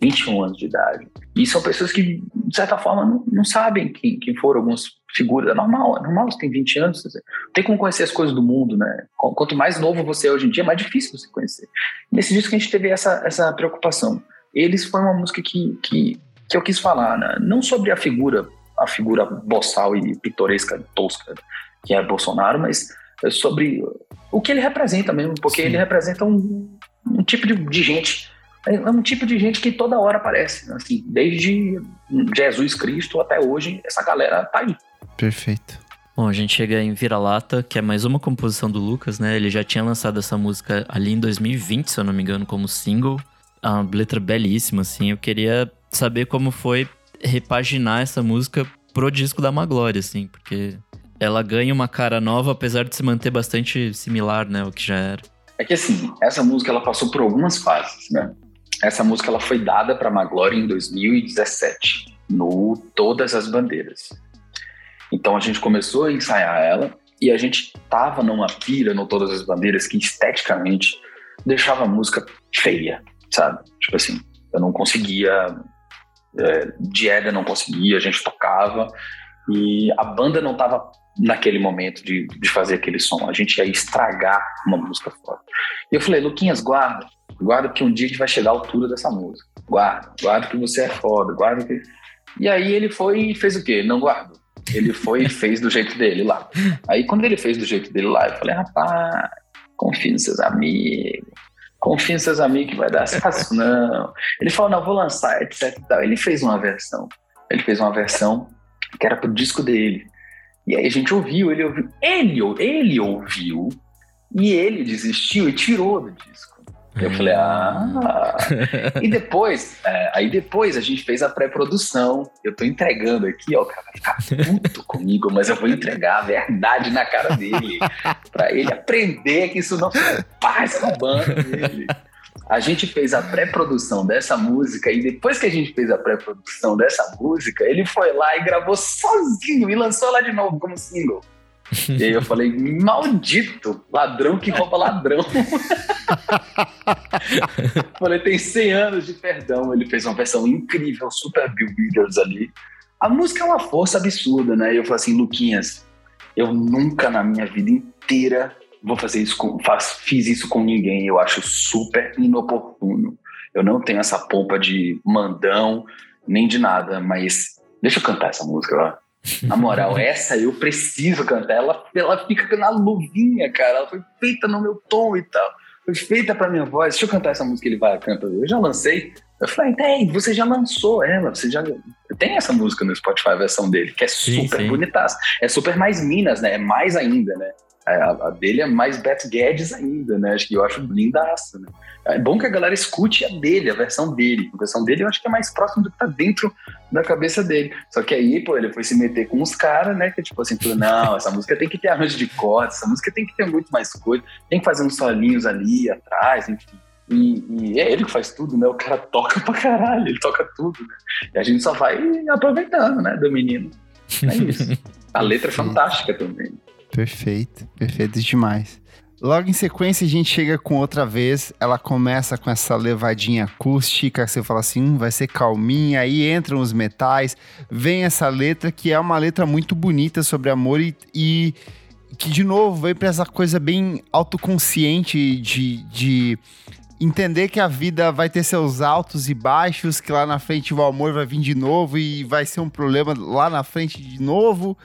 21 anos de idade. E são pessoas que, de certa forma, não, não sabem quem, quem foram algumas figuras. É normal, é normal, você tem 20 anos, você tem como conhecer as coisas do mundo, né? Quanto mais novo você é hoje em dia, mais difícil você conhecer. Nesse disco a gente teve essa, essa preocupação. Eles foi uma música que, que, que eu quis falar, né? não sobre a figura, a figura boçal e pitoresca, tosca, que é Bolsonaro, mas sobre o que ele representa mesmo, porque Sim. ele representa um, um tipo de, de gente é, é um tipo de gente que toda hora aparece, assim, desde Jesus Cristo até hoje, essa galera tá aí. Perfeito. Bom, a gente chega em Vira-Lata, que é mais uma composição do Lucas, né? Ele já tinha lançado essa música ali em 2020, se eu não me engano, como single. A letra belíssima, assim. Eu queria saber como foi repaginar essa música pro disco da Maglória, assim, porque ela ganha uma cara nova, apesar de se manter bastante similar, né, ao que já era. É que assim, essa música ela passou por algumas fases, né? Essa música ela foi dada para Maglória em 2017, no Todas as Bandeiras. Então a gente começou a ensaiar ela e a gente tava numa pira no Todas as Bandeiras que esteticamente deixava a música feia, sabe? Tipo assim, eu não conseguia, é, Dieda não conseguia, a gente tocava e a banda não tava naquele momento de, de fazer aquele som, a gente ia estragar uma música forte. E eu falei, Luquinhas, guarda, Guarda que um dia a gente vai chegar à altura dessa música. Guarda, guarda que você é foda, guarda que. E aí ele foi e fez o quê? Não guardou. Ele foi e fez do jeito dele lá. Aí quando ele fez do jeito dele lá, eu falei, rapaz, confia nos seus amigos, confia nos seus amigos que vai dar certo, não. Ele falou, não, vou lançar, etc. Ele fez uma versão, ele fez uma versão que era pro disco dele. E aí a gente ouviu, ele ouviu, ele, ele ouviu, e ele desistiu e tirou do disco. Eu falei, ah. e depois, é, aí depois a gente fez a pré-produção. Eu tô entregando aqui, ó, o cara vai ficar puto comigo, mas eu vou entregar a verdade na cara dele. pra ele aprender que isso não faz banda dele. A gente fez a pré-produção dessa música e depois que a gente fez a pré-produção dessa música, ele foi lá e gravou sozinho e lançou ela de novo como single. E aí eu falei, maldito, ladrão que rouba ladrão. falei, tem 100 anos de perdão. Ele fez uma versão incrível, super Bill Withers ali. A música é uma força absurda, né? E eu falei assim, Luquinhas, eu nunca na minha vida inteira vou fazer isso com, faz, fiz isso com ninguém. Eu acho super inoportuno. Eu não tenho essa pompa de mandão, nem de nada, mas deixa eu cantar essa música lá. Na moral, essa eu preciso cantar. Ela, ela fica na luvinha, cara. Ela foi feita no meu tom e tal. Foi feita pra minha voz. Deixa eu cantar essa música que ele vai cantar. Eu já lancei. Eu falei, tem, você já lançou ela. Você já. Tem essa música no Spotify, a versão dele, que é Sim, super sim. bonitaça. É super mais Minas, né? É mais ainda, né? A, a dele é mais Beth Guedes ainda, né? Acho que eu acho lindaça, né? É bom que a galera escute a dele, a versão dele. A versão dele eu acho que é mais próximo do que tá dentro da cabeça dele. Só que aí, pô, ele foi se meter com uns caras, né? Que tipo assim, falou, não, essa música tem que ter arranjo de cordas, essa música tem que ter muito mais coisa, tem que fazer uns solinhos ali atrás, enfim. E, e é ele que faz tudo, né? O cara toca pra caralho, ele toca tudo, né? E a gente só vai aproveitando, né, do menino. É isso. A letra é fantástica também. Perfeito, perfeito demais. Logo em sequência, a gente chega com outra vez. Ela começa com essa levadinha acústica. Você fala assim, hum, vai ser calminha. Aí entram os metais. Vem essa letra que é uma letra muito bonita sobre amor e, e que, de novo, vem pra essa coisa bem autoconsciente de, de entender que a vida vai ter seus altos e baixos, que lá na frente o amor vai vir de novo e vai ser um problema lá na frente de novo.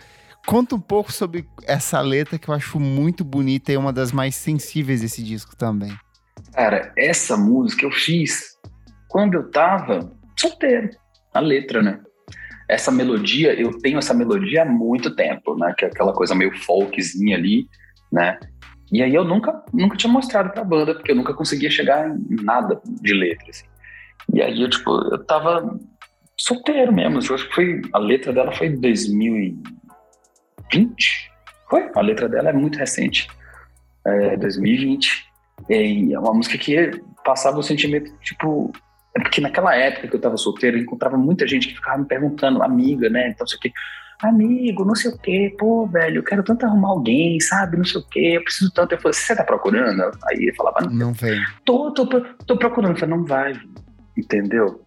Conta um pouco sobre essa letra que eu acho muito bonita e uma das mais sensíveis desse disco também. Cara, essa música eu fiz quando eu tava solteiro. A letra, né? Essa melodia, eu tenho essa melodia há muito tempo, né? Que é aquela coisa meio folkzinha ali, né? E aí eu nunca, nunca tinha mostrado pra banda, porque eu nunca conseguia chegar em nada de letra, assim. E aí eu, tipo, eu tava solteiro mesmo. Eu acho que foi, a letra dela foi em 2020. Foi? A letra dela é muito recente. É 2020. E é uma música que passava o sentimento, tipo. É porque naquela época que eu tava solteiro, eu encontrava muita gente que ficava me perguntando, amiga, né? Então, sei o quê. Amigo, não sei o quê, pô, velho, eu quero tanto arrumar alguém, sabe? Não sei o quê, eu preciso tanto. Eu falei, você tá procurando? Aí ele falava, não, Não vem. tô, tô, tô procurando. Eu falei, não vai entendeu?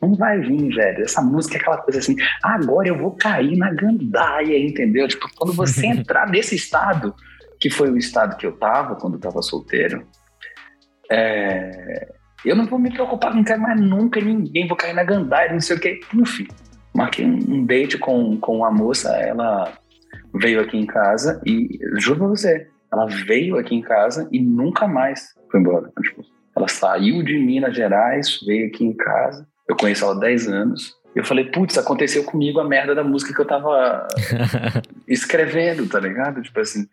Não vai vir, velho. Essa música é aquela coisa assim, agora eu vou cair na gandaia, entendeu? Tipo, quando você entrar nesse estado, que foi o estado que eu tava quando eu tava solteiro, é, eu não vou me preocupar, não quero mais nunca ninguém, vou cair na gandaia, não sei o quê. Enfim, marquei um date com, com uma moça, ela veio aqui em casa e, juro pra você, ela veio aqui em casa e nunca mais foi embora. Tipo, ela saiu de Minas Gerais, veio aqui em casa. Eu conheço ela há 10 anos. Eu falei, putz, aconteceu comigo a merda da música que eu tava escrevendo, tá ligado? Tipo assim,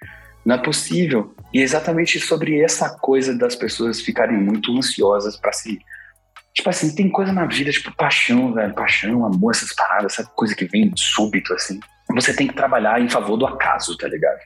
não é possível. E é exatamente sobre essa coisa das pessoas ficarem muito ansiosas pra se. Tipo assim, tem coisa na vida, tipo paixão, velho. Paixão, amor, essas paradas, essa coisa que vem súbito, assim. Você tem que trabalhar em favor do acaso, tá ligado?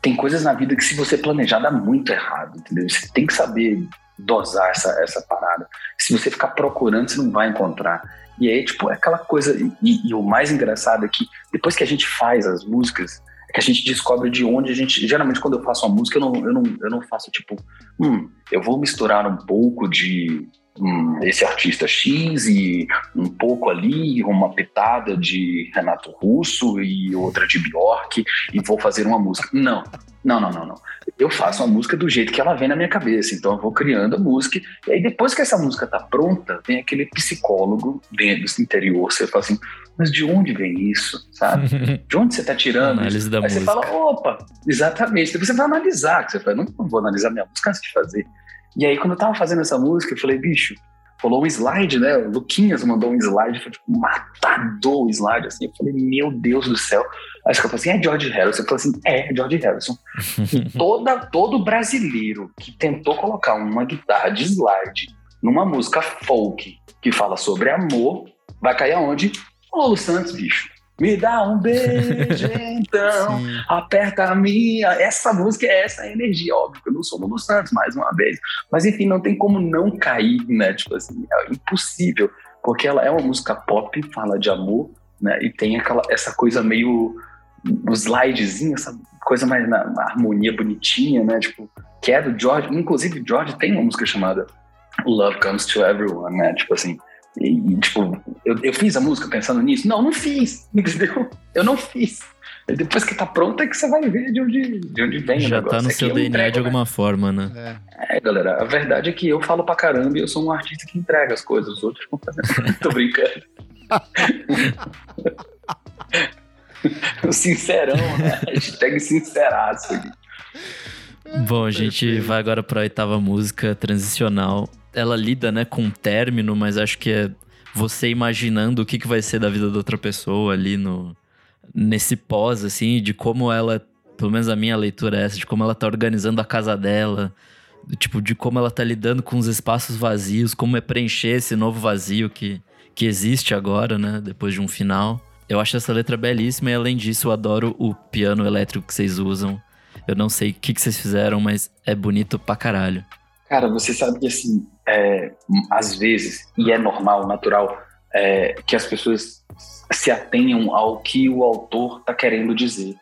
Tem coisas na vida que se você planejar dá muito errado, entendeu? Você tem que saber dosar essa, essa parada. Se você ficar procurando, você não vai encontrar. E aí, tipo, é aquela coisa. E, e o mais engraçado é que depois que a gente faz as músicas, é que a gente descobre de onde a gente. Geralmente, quando eu faço uma música, eu não, eu não, eu não faço tipo, hum, eu vou misturar um pouco de hum, esse artista X e um pouco ali, uma pitada de Renato Russo e outra de Bjork, e vou fazer uma música. Não, não, não, não, não. Eu faço a música do jeito que ela vem na minha cabeça. Então eu vou criando a música. E aí depois que essa música tá pronta, vem aquele psicólogo dentro do interior. Você fala assim, mas de onde vem isso? Sabe? De onde você tá tirando? Análise da aí música. você fala, opa, exatamente. Depois você vai analisar. Você fala, não vou analisar minha música antes de fazer. E aí quando eu tava fazendo essa música, eu falei, bicho, rolou um slide, né? O Luquinhas mandou um slide, foi tipo matador o slide, assim. Eu falei, meu Deus do céu. Aí você falou assim, é George Harrison. Eu falei assim, é, é George Harrison. E toda, todo brasileiro que tentou colocar uma guitarra de slide numa música folk que fala sobre amor, vai cair aonde? O Lulu Santos, bicho. Me dá um beijo, então. Sim. Aperta a minha. Essa música é essa energia, óbvio. Eu não sou Lulu Santos, mais uma vez. Mas enfim, não tem como não cair, né? Tipo assim, é impossível. Porque ela é uma música pop, fala de amor, né? E tem aquela, essa coisa meio. O slidezinho, essa coisa mais na, na harmonia bonitinha, né? Tipo, que é do George. Inclusive, George tem uma música chamada Love Comes to Everyone, né? Tipo assim. E, tipo, eu, eu fiz a música pensando nisso? Não, não fiz, entendeu? Eu não fiz. Depois que tá pronto é que você vai ver de onde, de onde vem o Já tá no seu eu DNA entrego, de alguma forma, né? É. É, galera, a verdade é que eu falo pra caramba e eu sou um artista que entrega as coisas, os outros vão fazendo. Tô brincando. o sincerão, né? Hashtag sinceraço aqui. Bom, a gente vai agora pra oitava música transicional. Ela lida, né, com um término, mas acho que é você imaginando o que, que vai ser da vida da outra pessoa ali no nesse pós, assim, de como ela, pelo menos a minha leitura é essa, de como ela tá organizando a casa dela, tipo, de como ela tá lidando com os espaços vazios, como é preencher esse novo vazio que, que existe agora, né, depois de um final. Eu acho essa letra belíssima e além disso eu adoro o piano elétrico que vocês usam. Eu não sei o que, que vocês fizeram, mas é bonito pra caralho. Cara, você sabe que assim, é, às vezes, e é normal, natural, é, que as pessoas se atenham ao que o autor está querendo dizer.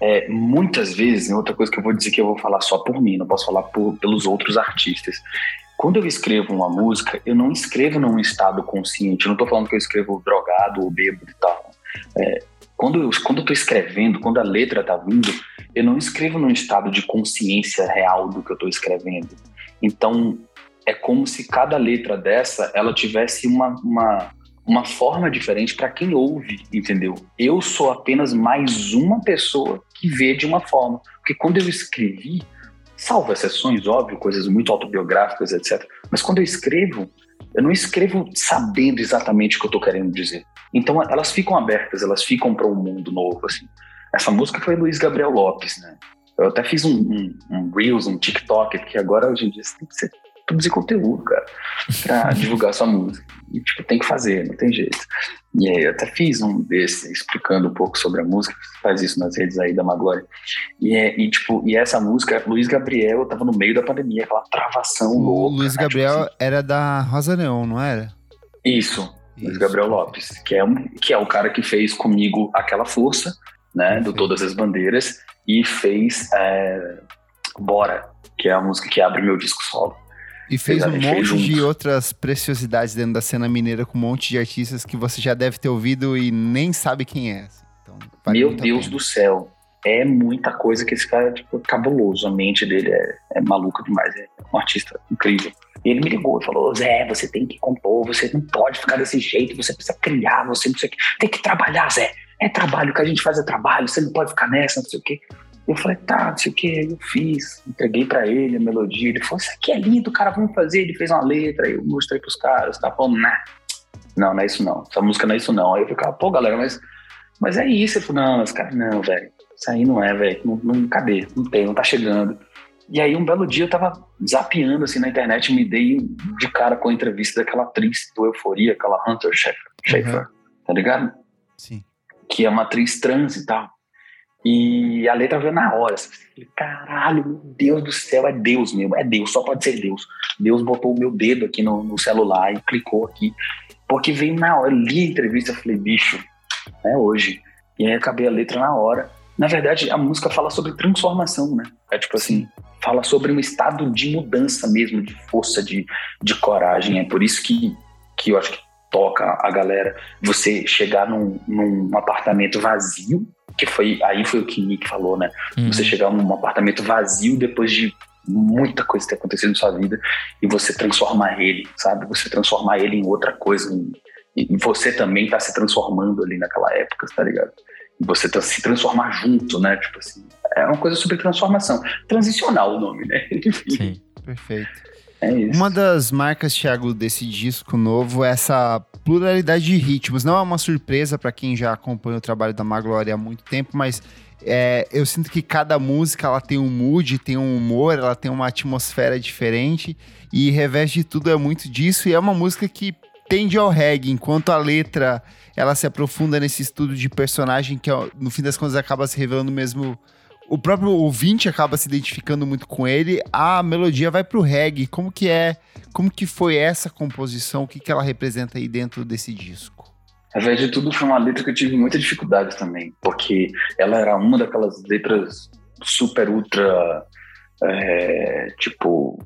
É, muitas vezes, e outra coisa que eu vou dizer que eu vou falar só por mim, não posso falar por, pelos outros artistas. Quando eu escrevo uma música, eu não escrevo num estado consciente. Eu não estou falando que eu escrevo drogado ou bêbado e tal. É, quando eu tô escrevendo, quando a letra tá vindo, eu não escrevo num estado de consciência real do que eu estou escrevendo. Então, é como se cada letra dessa ela tivesse uma, uma, uma forma diferente para quem ouve, entendeu? Eu sou apenas mais uma pessoa que vê de uma forma. Porque quando eu escrevi, salvo exceções, óbvio, coisas muito autobiográficas, etc. Mas quando eu escrevo, eu não escrevo sabendo exatamente o que eu estou querendo dizer. Então elas ficam abertas, elas ficam para um mundo novo, assim. Essa música foi Luiz Gabriel Lopes, né? Eu até fiz um, um, um Reels, um TikTok, porque agora hoje em dia você tem que ser, produzir conteúdo, cara, pra divulgar sua música. E, tipo, tem que fazer, não tem jeito. E aí eu até fiz um desse, explicando um pouco sobre a música, faz isso nas redes aí da Maglória. E, é, e, tipo, e essa música, Luiz Gabriel, tava no meio da pandemia, aquela travação O louca. Luiz né? Gabriel Tipo era da Rosa Leão, não era? assim, isso, Luiz Isso. Gabriel Lopes, que é, um, que é o cara que fez comigo aquela força, né, do. Todas as Bandeiras, e fez é, Bora, que é a música que abre meu disco solo. E fez um monte de junto. outras preciosidades dentro da cena mineira com um monte de artistas que você já deve ter ouvido e nem sabe quem é. assim. Então, vale meu Deus do céu, é muita coisa que esse cara, tipo, é cabuloso, a mente dele é, é maluca demais, é um artista incrível. E ele me ligou e falou, Zé, você tem que compor, você não pode ficar desse jeito, você precisa criar, você não sei o quê, tem que trabalhar, Zé. É trabalho, o que a gente faz é trabalho, você não pode ficar nessa, não sei o quê. Eu falei, tá, não sei o que, eu fiz, entreguei pra ele a melodia, ele falou, isso aqui é lindo, cara, vamos fazer, ele fez uma letra, eu mostrei pros caras, tá? Falando, nah. não, não é isso não, essa música não é isso não, aí eu ficava, pô galera, mas, mas é isso, ele falou, não, mas cara, não, velho, isso aí não é, velho, não, não, cadê, não tem, não tá chegando, e aí um belo dia eu tava zapeando assim na internet me dei de cara com a entrevista daquela atriz do Euforia, aquela Hunter Schafer, Schafer tá ligado? Sim. que é uma atriz trans e tal. E a letra veio na hora. Assim, Caralho, meu Deus do céu, é Deus mesmo, é Deus, só pode ser Deus. Deus botou o meu dedo aqui no, no celular e clicou aqui. Porque veio na hora, eu li a entrevista e falei, bicho, é hoje. E aí acabei a letra na hora. Na verdade, a música fala sobre transformação, né? É tipo assim, fala sobre um estado de mudança mesmo, de força, de, de coragem. É por isso que, que eu acho que toca a galera. Você chegar num, num apartamento vazio que foi aí foi o que Nick falou, né? Uhum. Você chegar num apartamento vazio depois de muita coisa ter acontecido na sua vida e você transformar ele, sabe? Você transformar ele em outra coisa. em- e você também tá se transformando ali naquela época, tá ligado? E você tá se transformar junto, né? Tipo assim, é uma coisa sobre transformação. Transicional o nome, né? Enfim, Sim. Perfeito. É isso. Uma das marcas, Thiago, desse disco novo é essa pluralidade de ritmos. Não é uma surpresa para quem já acompanha o trabalho da Maglória há muito tempo, mas é, eu sinto que cada música ela tem um mood, tem um humor, ela tem uma atmosfera diferente e reveste de tudo é muito disso. E é uma música que tende ao reggae, enquanto a letra ela se aprofunda nesse estudo de personagem que no fim das contas acaba se revelando mesmo o próprio ouvinte acaba se identificando muito com ele, a melodia vai pro reggae. Como que é? Como que foi essa composição? O que, que ela representa aí dentro desse disco? Na verdade, tudo foi uma letra que eu tive muita dificuldade também, porque ela era uma daquelas letras super ultra, é, tipo,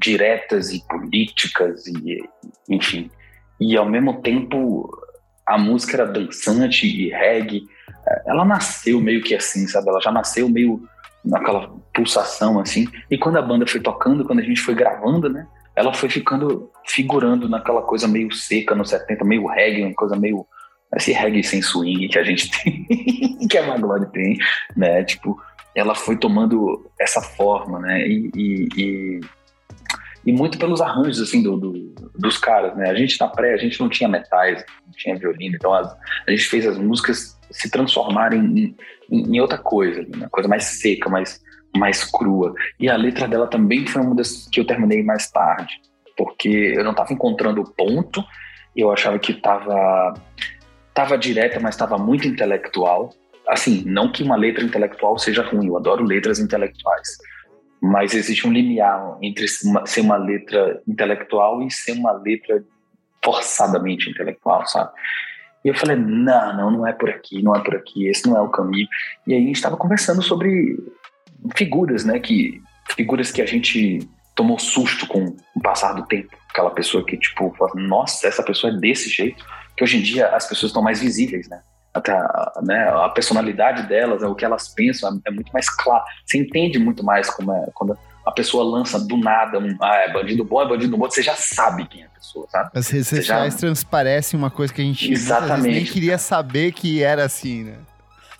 diretas e políticas, e enfim. E ao mesmo tempo, a música era dançante e reggae. Ela nasceu meio que assim, sabe? Ela já nasceu meio naquela pulsação assim. E quando a banda foi tocando, quando a gente foi gravando, né? Ela foi ficando figurando naquela coisa meio seca nos 70, meio reggae, uma coisa meio esse reggae sem swing que a gente tem, que a Maglore tem, né? Tipo, ela foi tomando essa forma, né? E, e, e, e muito pelos arranjos, assim, do, do, dos caras, né? A gente na pré, a gente não tinha metais, não tinha violino, então as, a gente fez as músicas se transformarem em, em, em outra coisa, né? uma coisa mais seca, mais, mais crua. E a letra dela também foi uma das que eu terminei mais tarde, porque eu não estava encontrando o ponto, eu achava que estava tava direta, mas estava muito intelectual. Assim, não que uma letra intelectual seja ruim, eu adoro letras intelectuais, mas existe um limiar entre ser uma letra intelectual e ser uma letra forçadamente intelectual, sabe? E eu falei, não, não, não é por aqui, não é por aqui, esse não é o caminho. E aí a gente estava conversando sobre figuras, né, que figuras que a gente tomou susto com o passar do tempo. Aquela pessoa que, tipo, fala, nossa, essa pessoa é desse jeito. Que hoje em dia as pessoas estão mais visíveis, né? Até a, né, a personalidade delas, o que elas pensam é muito mais claro. Você entende muito mais como é, quando a pessoa lança do nada um, ah, é bandido bom, é bandido bom, você já sabe quem é a pessoa, sabe? As redes sociais já- transparecem uma coisa que a gente vezes nem Exatamente. queria saber que era assim, né?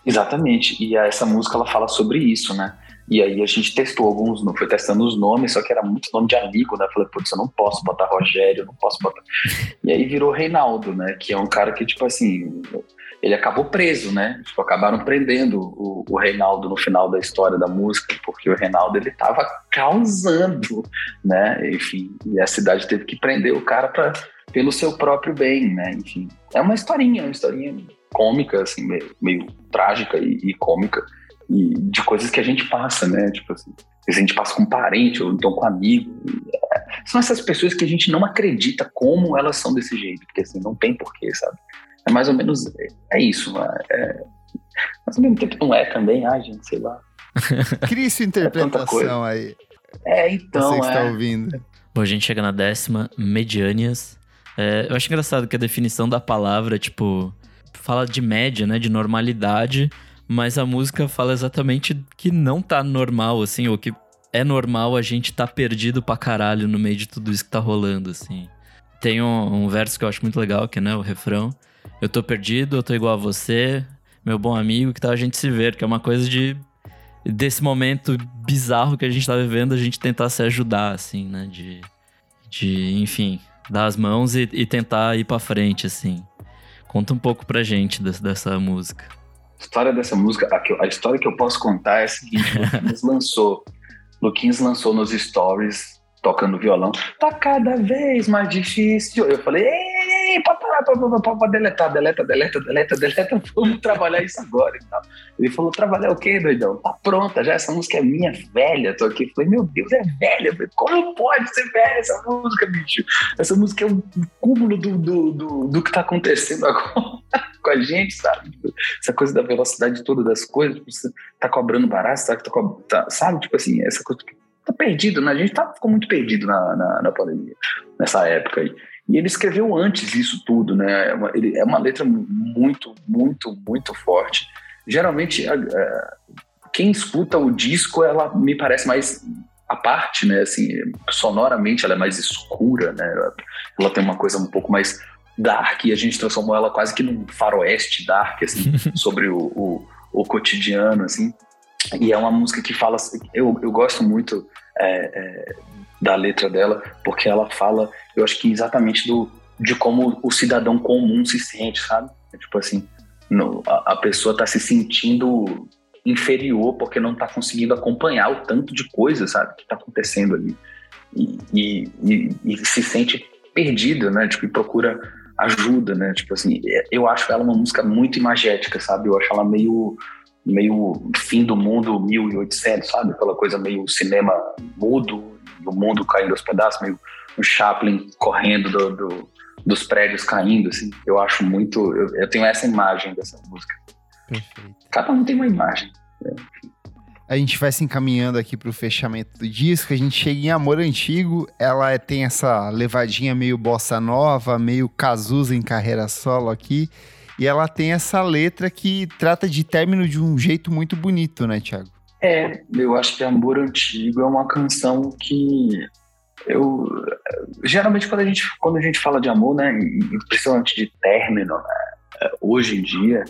Exatamente. E essa música ela fala sobre isso, né? E aí a gente testou alguns, não foi testando os nomes, só que era muito nome de amigo, né? Eu falei, putz, eu não posso botar Rogério, eu não posso botar. E aí virou Reinaldo, né? Que é um cara que, tipo assim, ele acabou preso, né? Tipo, acabaram prendendo o, o Reinaldo no final da história da música, porque o Reinaldo ele tava causando, né? Enfim, e a cidade teve que prender o cara pra, pelo seu próprio bem, né? Enfim, é uma historinha, uma historinha cômica, assim, meio, meio trágica e, e cômica, e de coisas que a gente passa, né? Tipo assim, a gente passa com um parente ou então com um amigo. É, são essas pessoas que a gente não acredita como elas são desse jeito, porque assim, não tem porquê, sabe? É mais ou menos, é, é isso? É, mas ao mesmo tempo não é também, ai gente, sei lá. Cria sua tanta interpretação aí, É, então, você que está é. ouvindo. Bom, a gente chega na décima, mediâneas. É, eu acho engraçado que a definição da palavra, tipo, fala de média, né? De normalidade, mas a música fala exatamente que não tá normal, assim, ou que é normal a gente tá perdido pra caralho no meio de tudo isso que tá rolando, assim. Tem um, um verso que eu acho muito legal, que é né, o refrão. Eu tô perdido, eu tô igual a você, meu bom amigo, que tal a gente se ver, que é uma coisa de desse momento bizarro que a gente tá vivendo, a gente tentar se ajudar, assim, né? De, de enfim, dar as mãos e, e tentar ir pra frente, assim. Conta um pouco pra gente des- dessa música. A história dessa música, a, a história que eu posso contar é a seguinte: Luquinhas lançou, Luquinhas lançou nos stories tocando violão. Tá cada vez mais difícil. Eu falei, ei, ei, pode parar, deletar, deleta, deleta, deleta, deleta, vamos trabalhar isso agora e tal. Ele falou, trabalhar o quê, doidão? Tá pronta, já essa música é minha velha. Tô aqui, falei, meu Deus, é velha. Eu falei, Como pode ser velha essa música, bicho? Essa música é um cúmulo do, do, do, do que tá acontecendo agora com a gente, sabe? Essa coisa da velocidade toda das coisas, você tá cobrando barato, sabe? Tá, tá- sabe? Tipo assim, essa coisa que tá perdido, né? A gente tá, ficou muito perdido na, na, na pandemia, nessa época aí. E ele escreveu antes isso tudo, né? É uma, ele, é uma letra muito, muito, muito forte. geralmente, a, a, quem escuta o disco, ela me parece mais a parte, né? Assim, sonoramente ela é mais escura, né? Ela, ela tem uma coisa um pouco mais dark e a gente transformou ela quase que num faroeste dark, assim, sobre o, o, o, cotidiano, assim. E é uma música que fala, eu, eu gosto muito é, é, da letra dela, porque ela fala, eu acho que exatamente do, de como o cidadão comum se sente, sabe? É tipo assim, no, a, a, pessoa está se sentindo inferior porque não está conseguindo acompanhar o tanto de coisa, sabe, que está acontecendo ali. E, e, e, e, se sente perdido, né? Tipo, e procura ajuda, né? Tipo assim, é, eu acho ela uma música muito imagética, sabe? Eu acho ela meio meio fim do mundo 1800, sabe? Aquela coisa meio cinema mudo, o mundo caindo aos pedaços, meio o Chaplin correndo do, do, dos prédios caindo, assim. Eu acho muito. Eu, eu, tenho essa imagem dessa música. Perfeito. Cada um tem uma imagem. Né? A gente vai se encaminhando aqui para o fechamento do disco. A gente chega em Amor Antigo. Ela é, tem essa levadinha meio bossa nova, meio Cazuza em carreira solo aqui. E ela tem essa letra que trata de término de um jeito muito bonito, né, Thiago? É, eu acho que Amor Antigo é uma canção que eu geralmente quando a gente quando a gente fala de amor, né, principalmente de término, né, hoje em dia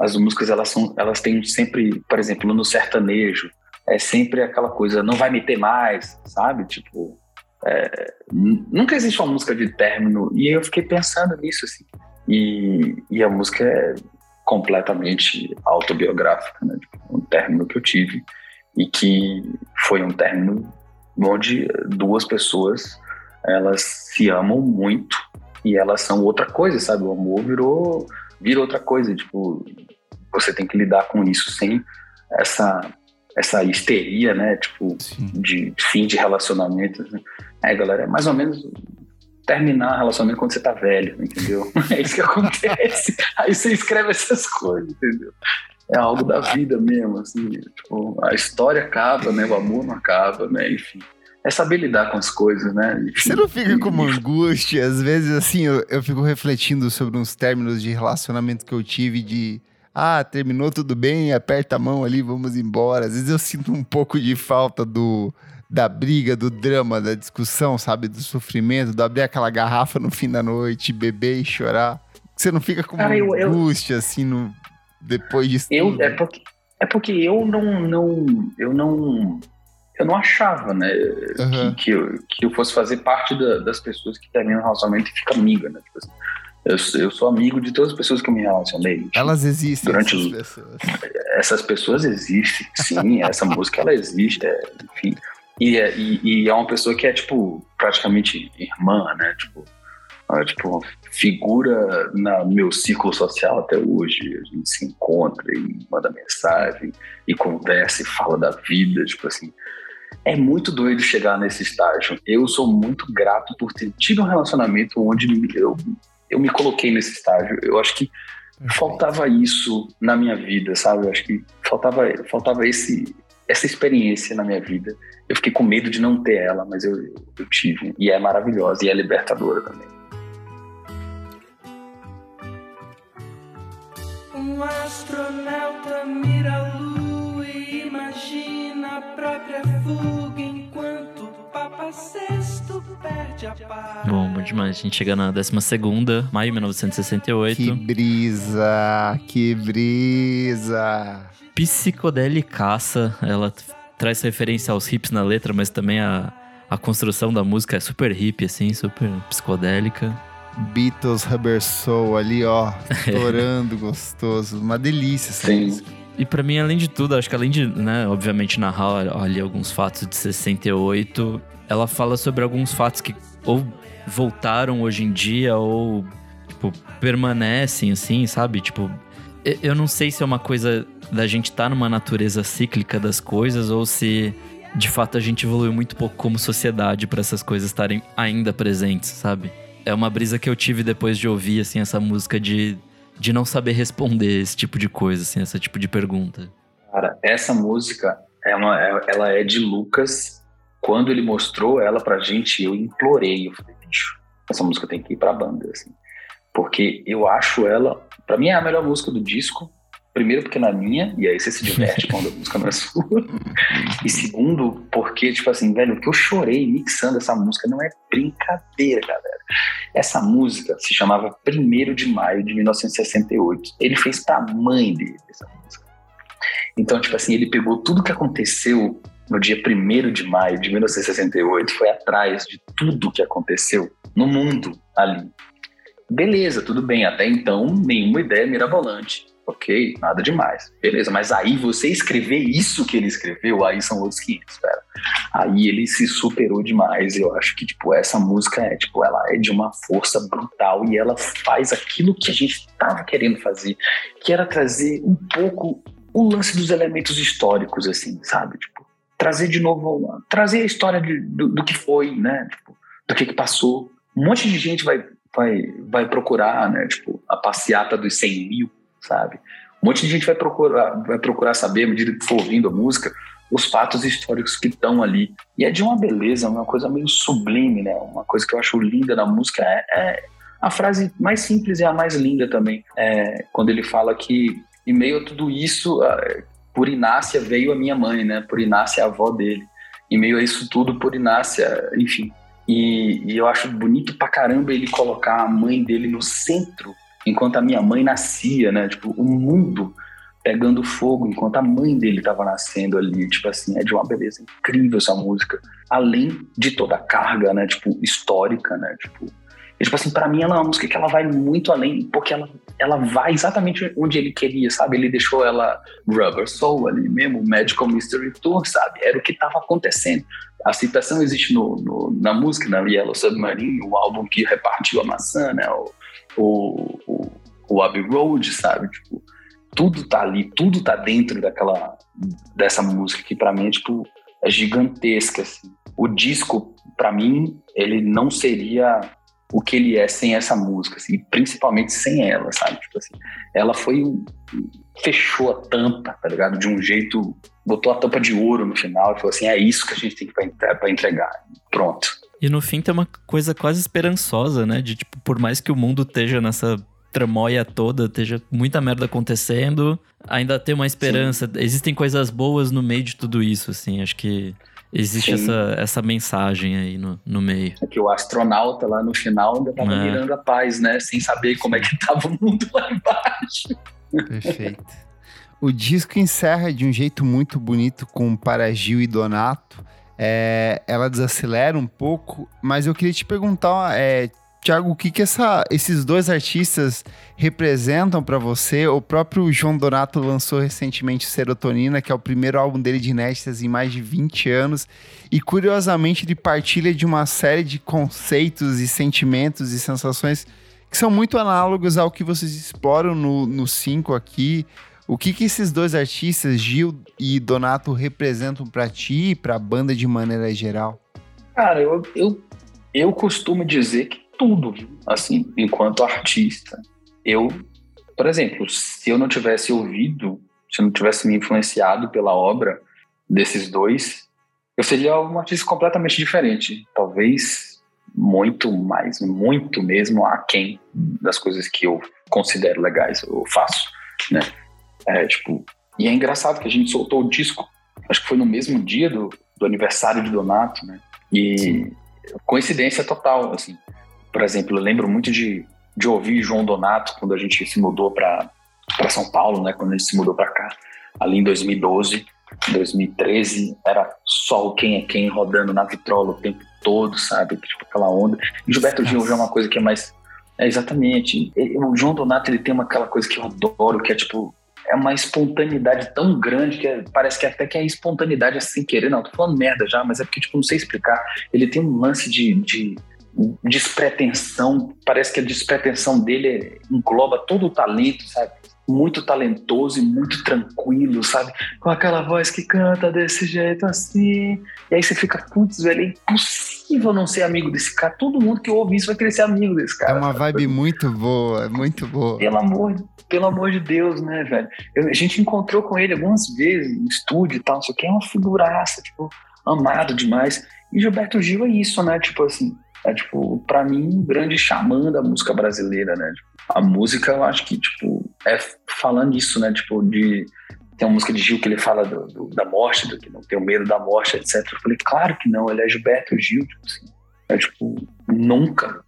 as músicas elas são elas têm sempre, por exemplo, no sertanejo, é sempre aquela coisa, não vai me ter mais, sabe? Tipo, é, nunca existe uma música de término e eu fiquei pensando nisso assim. E, e a música é completamente autobiográfica, né? Tipo, um término que eu tive e que foi um término onde duas pessoas elas se amam muito e elas são outra coisa, sabe? O amor virou, virou outra coisa. Tipo, você tem que lidar com isso sem essa essa histeria, né? Tipo, de fim de relacionamento. Né? É, galera, é mais ou menos terminar relacionamento quando você tá velho, entendeu? É isso que acontece. Aí você escreve essas coisas, entendeu? É algo da vida mesmo, assim. Tipo, a história acaba, né? O amor não acaba, né? Enfim é saber lidar com as coisas, né? Você não fica com uma angústia? Às vezes, assim, eu, eu fico refletindo sobre uns términos de relacionamento que eu tive de... Ah, terminou tudo bem, aperta a mão ali, vamos embora. Às vezes eu sinto um pouco de falta do, da briga, do drama, da discussão, sabe? Do sofrimento, do abrir aquela garrafa no fim da noite, beber e chorar. Você não fica com Cara, uma eu, angústia, eu... assim, no, depois disso eu, tudo? É porque, é porque eu não, não, eu não eu não achava, né, uhum. que, que, eu, que eu fosse fazer parte da, das pessoas que terminam o relacionamento e fica amiga, né? Tipo assim, eu, eu sou amigo de todas as pessoas que eu me relacionei. Tipo, Elas existem, durante essas os, pessoas. Essas pessoas existem, sim, essa música ela existe, é, enfim. E, é, e, e, é uma pessoa que é, tipo, praticamente irmã, né? Tipo, é, tipo, figura no meu círculo social até hoje. A gente se encontra e manda mensagem e conversa e fala da vida, tipo assim. É muito doido chegar nesse estágio. Eu sou muito grato por ter tido um relacionamento onde eu, eu me coloquei nesse estágio. Eu acho que faltava isso na minha vida, sabe? Eu acho que faltava, faltava esse, essa experiência na minha vida. Eu fiquei com medo de não ter ela, mas eu, eu tive. E é maravilhosa e é libertadora também. Um astronauta mira a lua e imagina a própria fuga enquanto Bom, bom demais. A gente chega na 12 maio de 1968. Que brisa, que brisa. Psicodélicaça, ela traz referência aos hips na letra, mas também a, a construção da música é super hip, assim, super psicodélica. Beatles Rubber Soul ali, ó, estourando, gostoso. Uma delícia essa Sim. música. E para mim, além de tudo, acho que além de, né, obviamente, narrar ali alguns fatos de 68, ela fala sobre alguns fatos que ou voltaram hoje em dia ou, tipo, permanecem, assim, sabe? Tipo, eu não sei se é uma coisa da gente estar tá numa natureza cíclica das coisas ou se de fato a gente evoluiu muito pouco como sociedade para essas coisas estarem ainda presentes, sabe? é uma brisa que eu tive depois de ouvir, assim, essa música de, de não saber responder esse tipo de coisa, assim, esse tipo de pergunta. Cara, essa música, uma, é, ela é de Lucas. Quando ele mostrou ela pra gente, eu implorei. Eu falei, bicho, essa música tem que ir pra banda, assim. Porque eu acho ela, pra mim é a melhor música do disco. Primeiro, porque é minha, e aí você se diverte quando a música não é sua. E segundo, porque, tipo assim, velho, o que eu chorei mixando essa música não é brincadeira, galera. Essa música se chamava 1 de Maio de 1968. Ele fez pra mãe dele essa música. Então, tipo assim, ele pegou tudo que aconteceu no dia 1 de maio de 1968, foi atrás de tudo que aconteceu no mundo ali. Beleza, tudo bem, até então nenhuma ideia mirabolante. Ok, nada demais. Beleza, mas aí você escrever isso que ele escreveu, aí são outros 500, pera. Aí ele se superou demais. Eu acho que, tipo, essa música é, tipo, ela é de uma força brutal e ela faz aquilo que a gente tava querendo fazer, que era trazer um pouco o lance dos elementos históricos, assim, sabe? Tipo, trazer de novo, trazer a história de, do, do, que foi, né? Tipo, do que, que passou. Um monte de gente vai, vai, vai procurar, né? Tipo, a passeata dos 100 mil, sabe? Um monte de gente vai procurar, vai procurar saber, à medida que for ouvindo a música, os fatos históricos que estão ali. E é de uma beleza, uma coisa meio sublime, né? Uma coisa que eu acho linda na música é, é a frase mais simples e a mais linda também. É quando ele fala que, em meio a tudo isso, por Inácia veio a minha mãe, né? Por Inácia a avó dele. Em meio a isso tudo, por Inácia, enfim. E, e, eu acho bonito pra caramba ele colocar a mãe dele no centro, enquanto a minha mãe nascia, né? Tipo, o mundo pegando fogo enquanto a mãe dele estava nascendo ali. Tipo assim, é de uma beleza incrível essa música. Além de toda a carga, né? Tipo, histórica, né? Tipo, e, tipo assim, pra mim ela é uma música que ela vai muito além, porque ela, ela vai exatamente onde ele queria, sabe? Ele deixou ela Rubber Soul ali mesmo, Magical Mystery Tour, sabe? Era o que estava acontecendo. A citação existe no, no, na música, na Yellow Submarine, o álbum que repartiu a maçã, né? O, o, o, o Abbey Road, sabe? Tipo, tudo tá ali, tudo tá dentro daquela dessa música que para mim é tipo é gigantesca assim. O disco para mim ele não seria o que ele é sem essa música, assim, principalmente sem ela, sabe? Tipo assim, ela foi fechou a tampa, tá ligado? De um jeito, botou a tampa de ouro no final e falou assim: é isso que a gente tem que para entregar. Pronto. E no fim tem uma coisa quase esperançosa, né? De tipo, por mais que o mundo esteja nessa tramóia toda, esteja muita merda acontecendo, ainda tem uma esperança. Sim. Existem coisas boas no meio de tudo isso, assim. Acho que Existe essa, essa mensagem aí no, no meio. É que o astronauta lá no final ainda tava é. mirando a paz, né? Sem saber como é que tava o mundo lá embaixo. Perfeito. O disco encerra de um jeito muito bonito com Para Gil e Donato. É, ela desacelera um pouco, mas eu queria te perguntar, é, Tiago, o que, que essa, esses dois artistas representam para você? O próprio João Donato lançou recentemente Serotonina, que é o primeiro álbum dele de inéditas em mais de 20 anos. E curiosamente, ele partilha de uma série de conceitos e sentimentos e sensações que são muito análogos ao que vocês exploram no 5 aqui. O que, que esses dois artistas, Gil e Donato, representam para ti e para a banda de maneira geral? Cara, eu, eu, eu costumo dizer que tudo, assim, enquanto artista. Eu, por exemplo, se eu não tivesse ouvido, se eu não tivesse me influenciado pela obra desses dois, eu seria um artista completamente diferente. Talvez muito mais, muito mesmo aquém das coisas que eu considero legais, eu faço, né? É, tipo, e é engraçado que a gente soltou o disco, acho que foi no mesmo dia do, do aniversário de Donato, né? E Sim. coincidência total, assim. Por exemplo, eu lembro muito de, de ouvir João Donato quando a gente se mudou para São Paulo, né? Quando a gente se mudou para cá, ali em 2012, 2013, era só o quem é quem rodando na vitrola o tempo todo, sabe? Tipo aquela onda. E Gilberto Gil é uma coisa que é mais. É, exatamente. O João Donato ele tem uma, aquela coisa que eu adoro, que é tipo. É uma espontaneidade tão grande que é, parece que até que é espontaneidade assim querer. Não, tô falando merda já, mas é porque, tipo, não sei explicar. Ele tem um lance de, de despretensão, parece que a despretensão dele engloba todo o talento, sabe? Muito talentoso e muito tranquilo, sabe? Com aquela voz que canta desse jeito assim. E aí você fica, putz, velho, é impossível não ser amigo desse cara. Todo mundo que ouve isso vai querer ser amigo desse cara. É uma vibe muito boa, muito boa. Pelo amor, pelo amor de Deus, né, velho? Eu, a gente encontrou com ele algumas vezes no estúdio e tal, não sei o que, é uma figuraça, tipo, amado demais. E Gilberto Gil é isso, né? Tipo assim, é, tipo, pra mim, um grande xamã da música brasileira, né? Tipo, a música, eu acho que, tipo, é falando isso, né? Tipo, de. Tem uma música de Gil que ele fala do, do, da morte, do que não tem medo da morte, etc. Eu falei, claro que não, ele é Gilberto Gil, tipo assim. É tipo, nunca,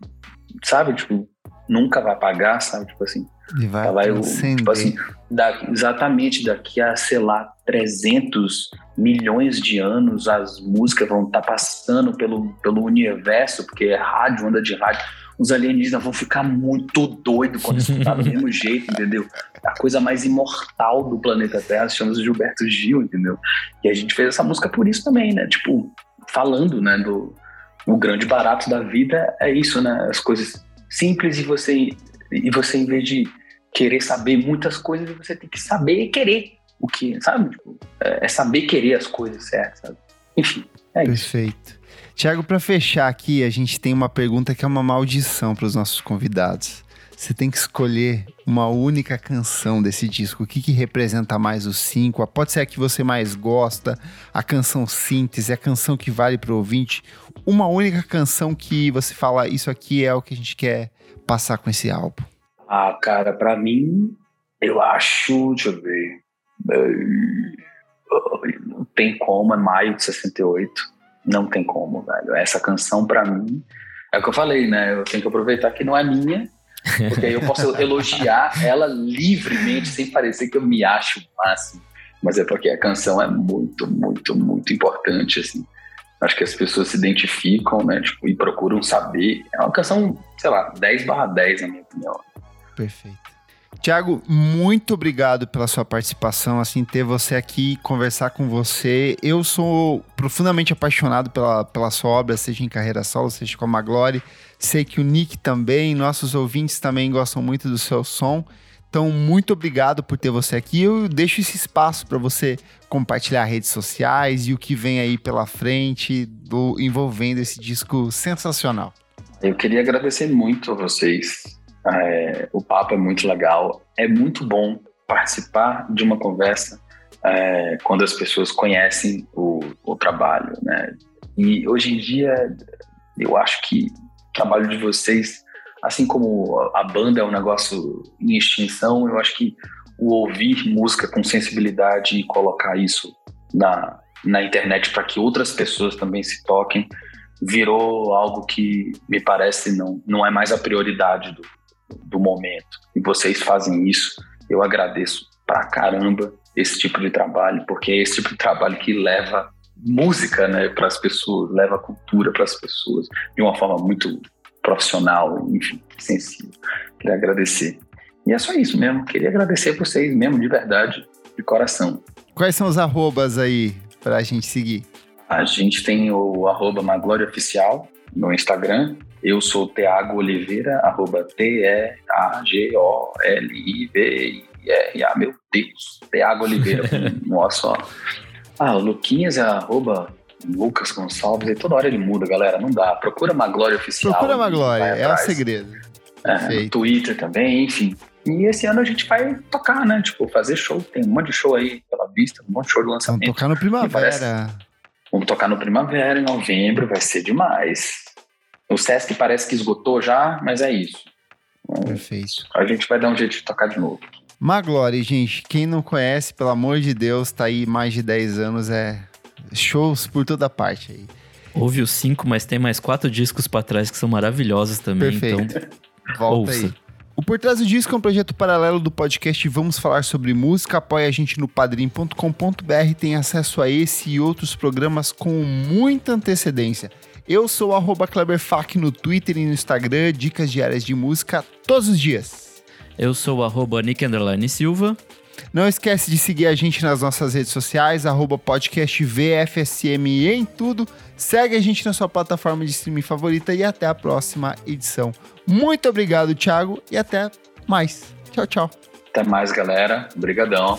sabe? Tipo, nunca vai apagar, sabe? Tipo assim. E vai, vai, tipo assim, da- exatamente daqui a, sei lá, 300 milhões de anos, as músicas vão estar passando pelo, pelo universo, porque é rádio, onda de rádio. Os alienígenas vão ficar muito doidos quando escutar do mesmo jeito, entendeu? A coisa mais imortal do planeta Terra se chama Gilberto Gil, entendeu? E a gente fez essa música por isso também, né? Tipo, falando, né, do o grande barato da vida é isso, né? As coisas simples e você e você em vez de querer saber muitas coisas, você tem que saber querer o que, sabe? Tipo, é é saber querer as coisas certas, sabe? Enfim, é isso. Perfeito. Tiago, para fechar aqui, a gente tem uma pergunta que é uma maldição para os nossos convidados. Você tem que escolher uma única canção desse disco. O que, que representa mais os cinco? Pode ser a que você mais gosta, a canção síntese, a canção que vale para o ouvinte. Uma única canção que você fala, isso aqui é o que a gente quer passar com esse álbum. Ah, cara, pra mim, eu acho, deixa eu ver. Não tem como, é maio de 68. Não tem como, velho. Essa canção, pra mim, é o que eu falei, né? Eu tenho que aproveitar que não é minha, porque aí eu posso elogiar ela livremente, sem parecer que eu me acho o máximo. Mas é porque a canção é muito, muito, muito importante, assim. Acho que as pessoas se identificam, né? Tipo, e procuram saber. É uma canção, sei lá, 10 barra 10, na minha opinião. Perfeito. Tiago, muito obrigado pela sua participação, assim, ter você aqui, conversar com você. Eu sou profundamente apaixonado pela, pela sua obra, seja em carreira solo, seja com a Maglore. Sei que o Nick também, nossos ouvintes também gostam muito do seu som. Então, muito obrigado por ter você aqui. Eu deixo esse espaço para você compartilhar redes sociais e o que vem aí pela frente do envolvendo esse disco sensacional. Eu queria agradecer muito a vocês. É, o papo é muito legal. É muito bom participar de uma conversa é, quando as pessoas conhecem o, o trabalho, né? E hoje em dia, eu acho que trabalho de vocês, assim como a banda é um negócio em extinção, eu acho que o ouvir música com sensibilidade e colocar isso na, na internet para que outras pessoas também se toquem virou algo que me parece não, não é mais a prioridade do, do momento. E vocês fazem isso. Eu agradeço pra caramba esse tipo de trabalho, porque é esse tipo de trabalho que leva música né, para as pessoas, leva cultura para as pessoas de uma forma muito profissional, enfim, sensível. Queria agradecer. E é só isso mesmo. Queria agradecer a vocês mesmo, de verdade, de coração. Quais são os arrobas aí pra gente seguir? A gente tem o arroba Maglória Oficial no Instagram. Eu sou Tiago Oliveira, arroba T-E-A-G-O-L-I-V-I-R-A. Meu Deus, Tiago Oliveira, com um ó só. Ah, o Luquinhas é arroba Lucas Gonçalves, e toda hora ele muda, galera. Não dá. Procura Maglória Oficial. Procura a Maglória, vai é o segredo. É, no. Twitter também, enfim. E esse ano a gente vai tocar, né? Tipo, fazer show. Tem um monte de show aí pela vista, um monte de show de Vamos lançamento. tocar no Primavera. Vamos tocar no Primavera, em novembro, vai ser demais. O Sesc parece que esgotou já, mas é isso. Perfeito. A gente vai dar um jeito de tocar de novo. Maglore, gente, quem não conhece, pelo amor de Deus, tá aí mais de 10 anos, é shows por toda parte aí. Houve os cinco, mas tem mais quatro discos pra trás que são maravilhosos também. Perfeito. Então, Volta ouça. aí. O Por Trás do Disco é um projeto paralelo do podcast Vamos Falar Sobre Música. Apoie a gente no padrim.com.br, tem acesso a esse e outros programas com muita antecedência. Eu sou o KleberFac no Twitter e no Instagram, dicas diárias de música todos os dias. Eu sou o arroba Nick Underline Silva. Não esquece de seguir a gente nas nossas redes sociais, arroba podcast VFSM em tudo. Segue a gente na sua plataforma de streaming favorita e até a próxima edição. Muito obrigado, Thiago, e até mais. Tchau, tchau. Até mais, galera. Obrigadão.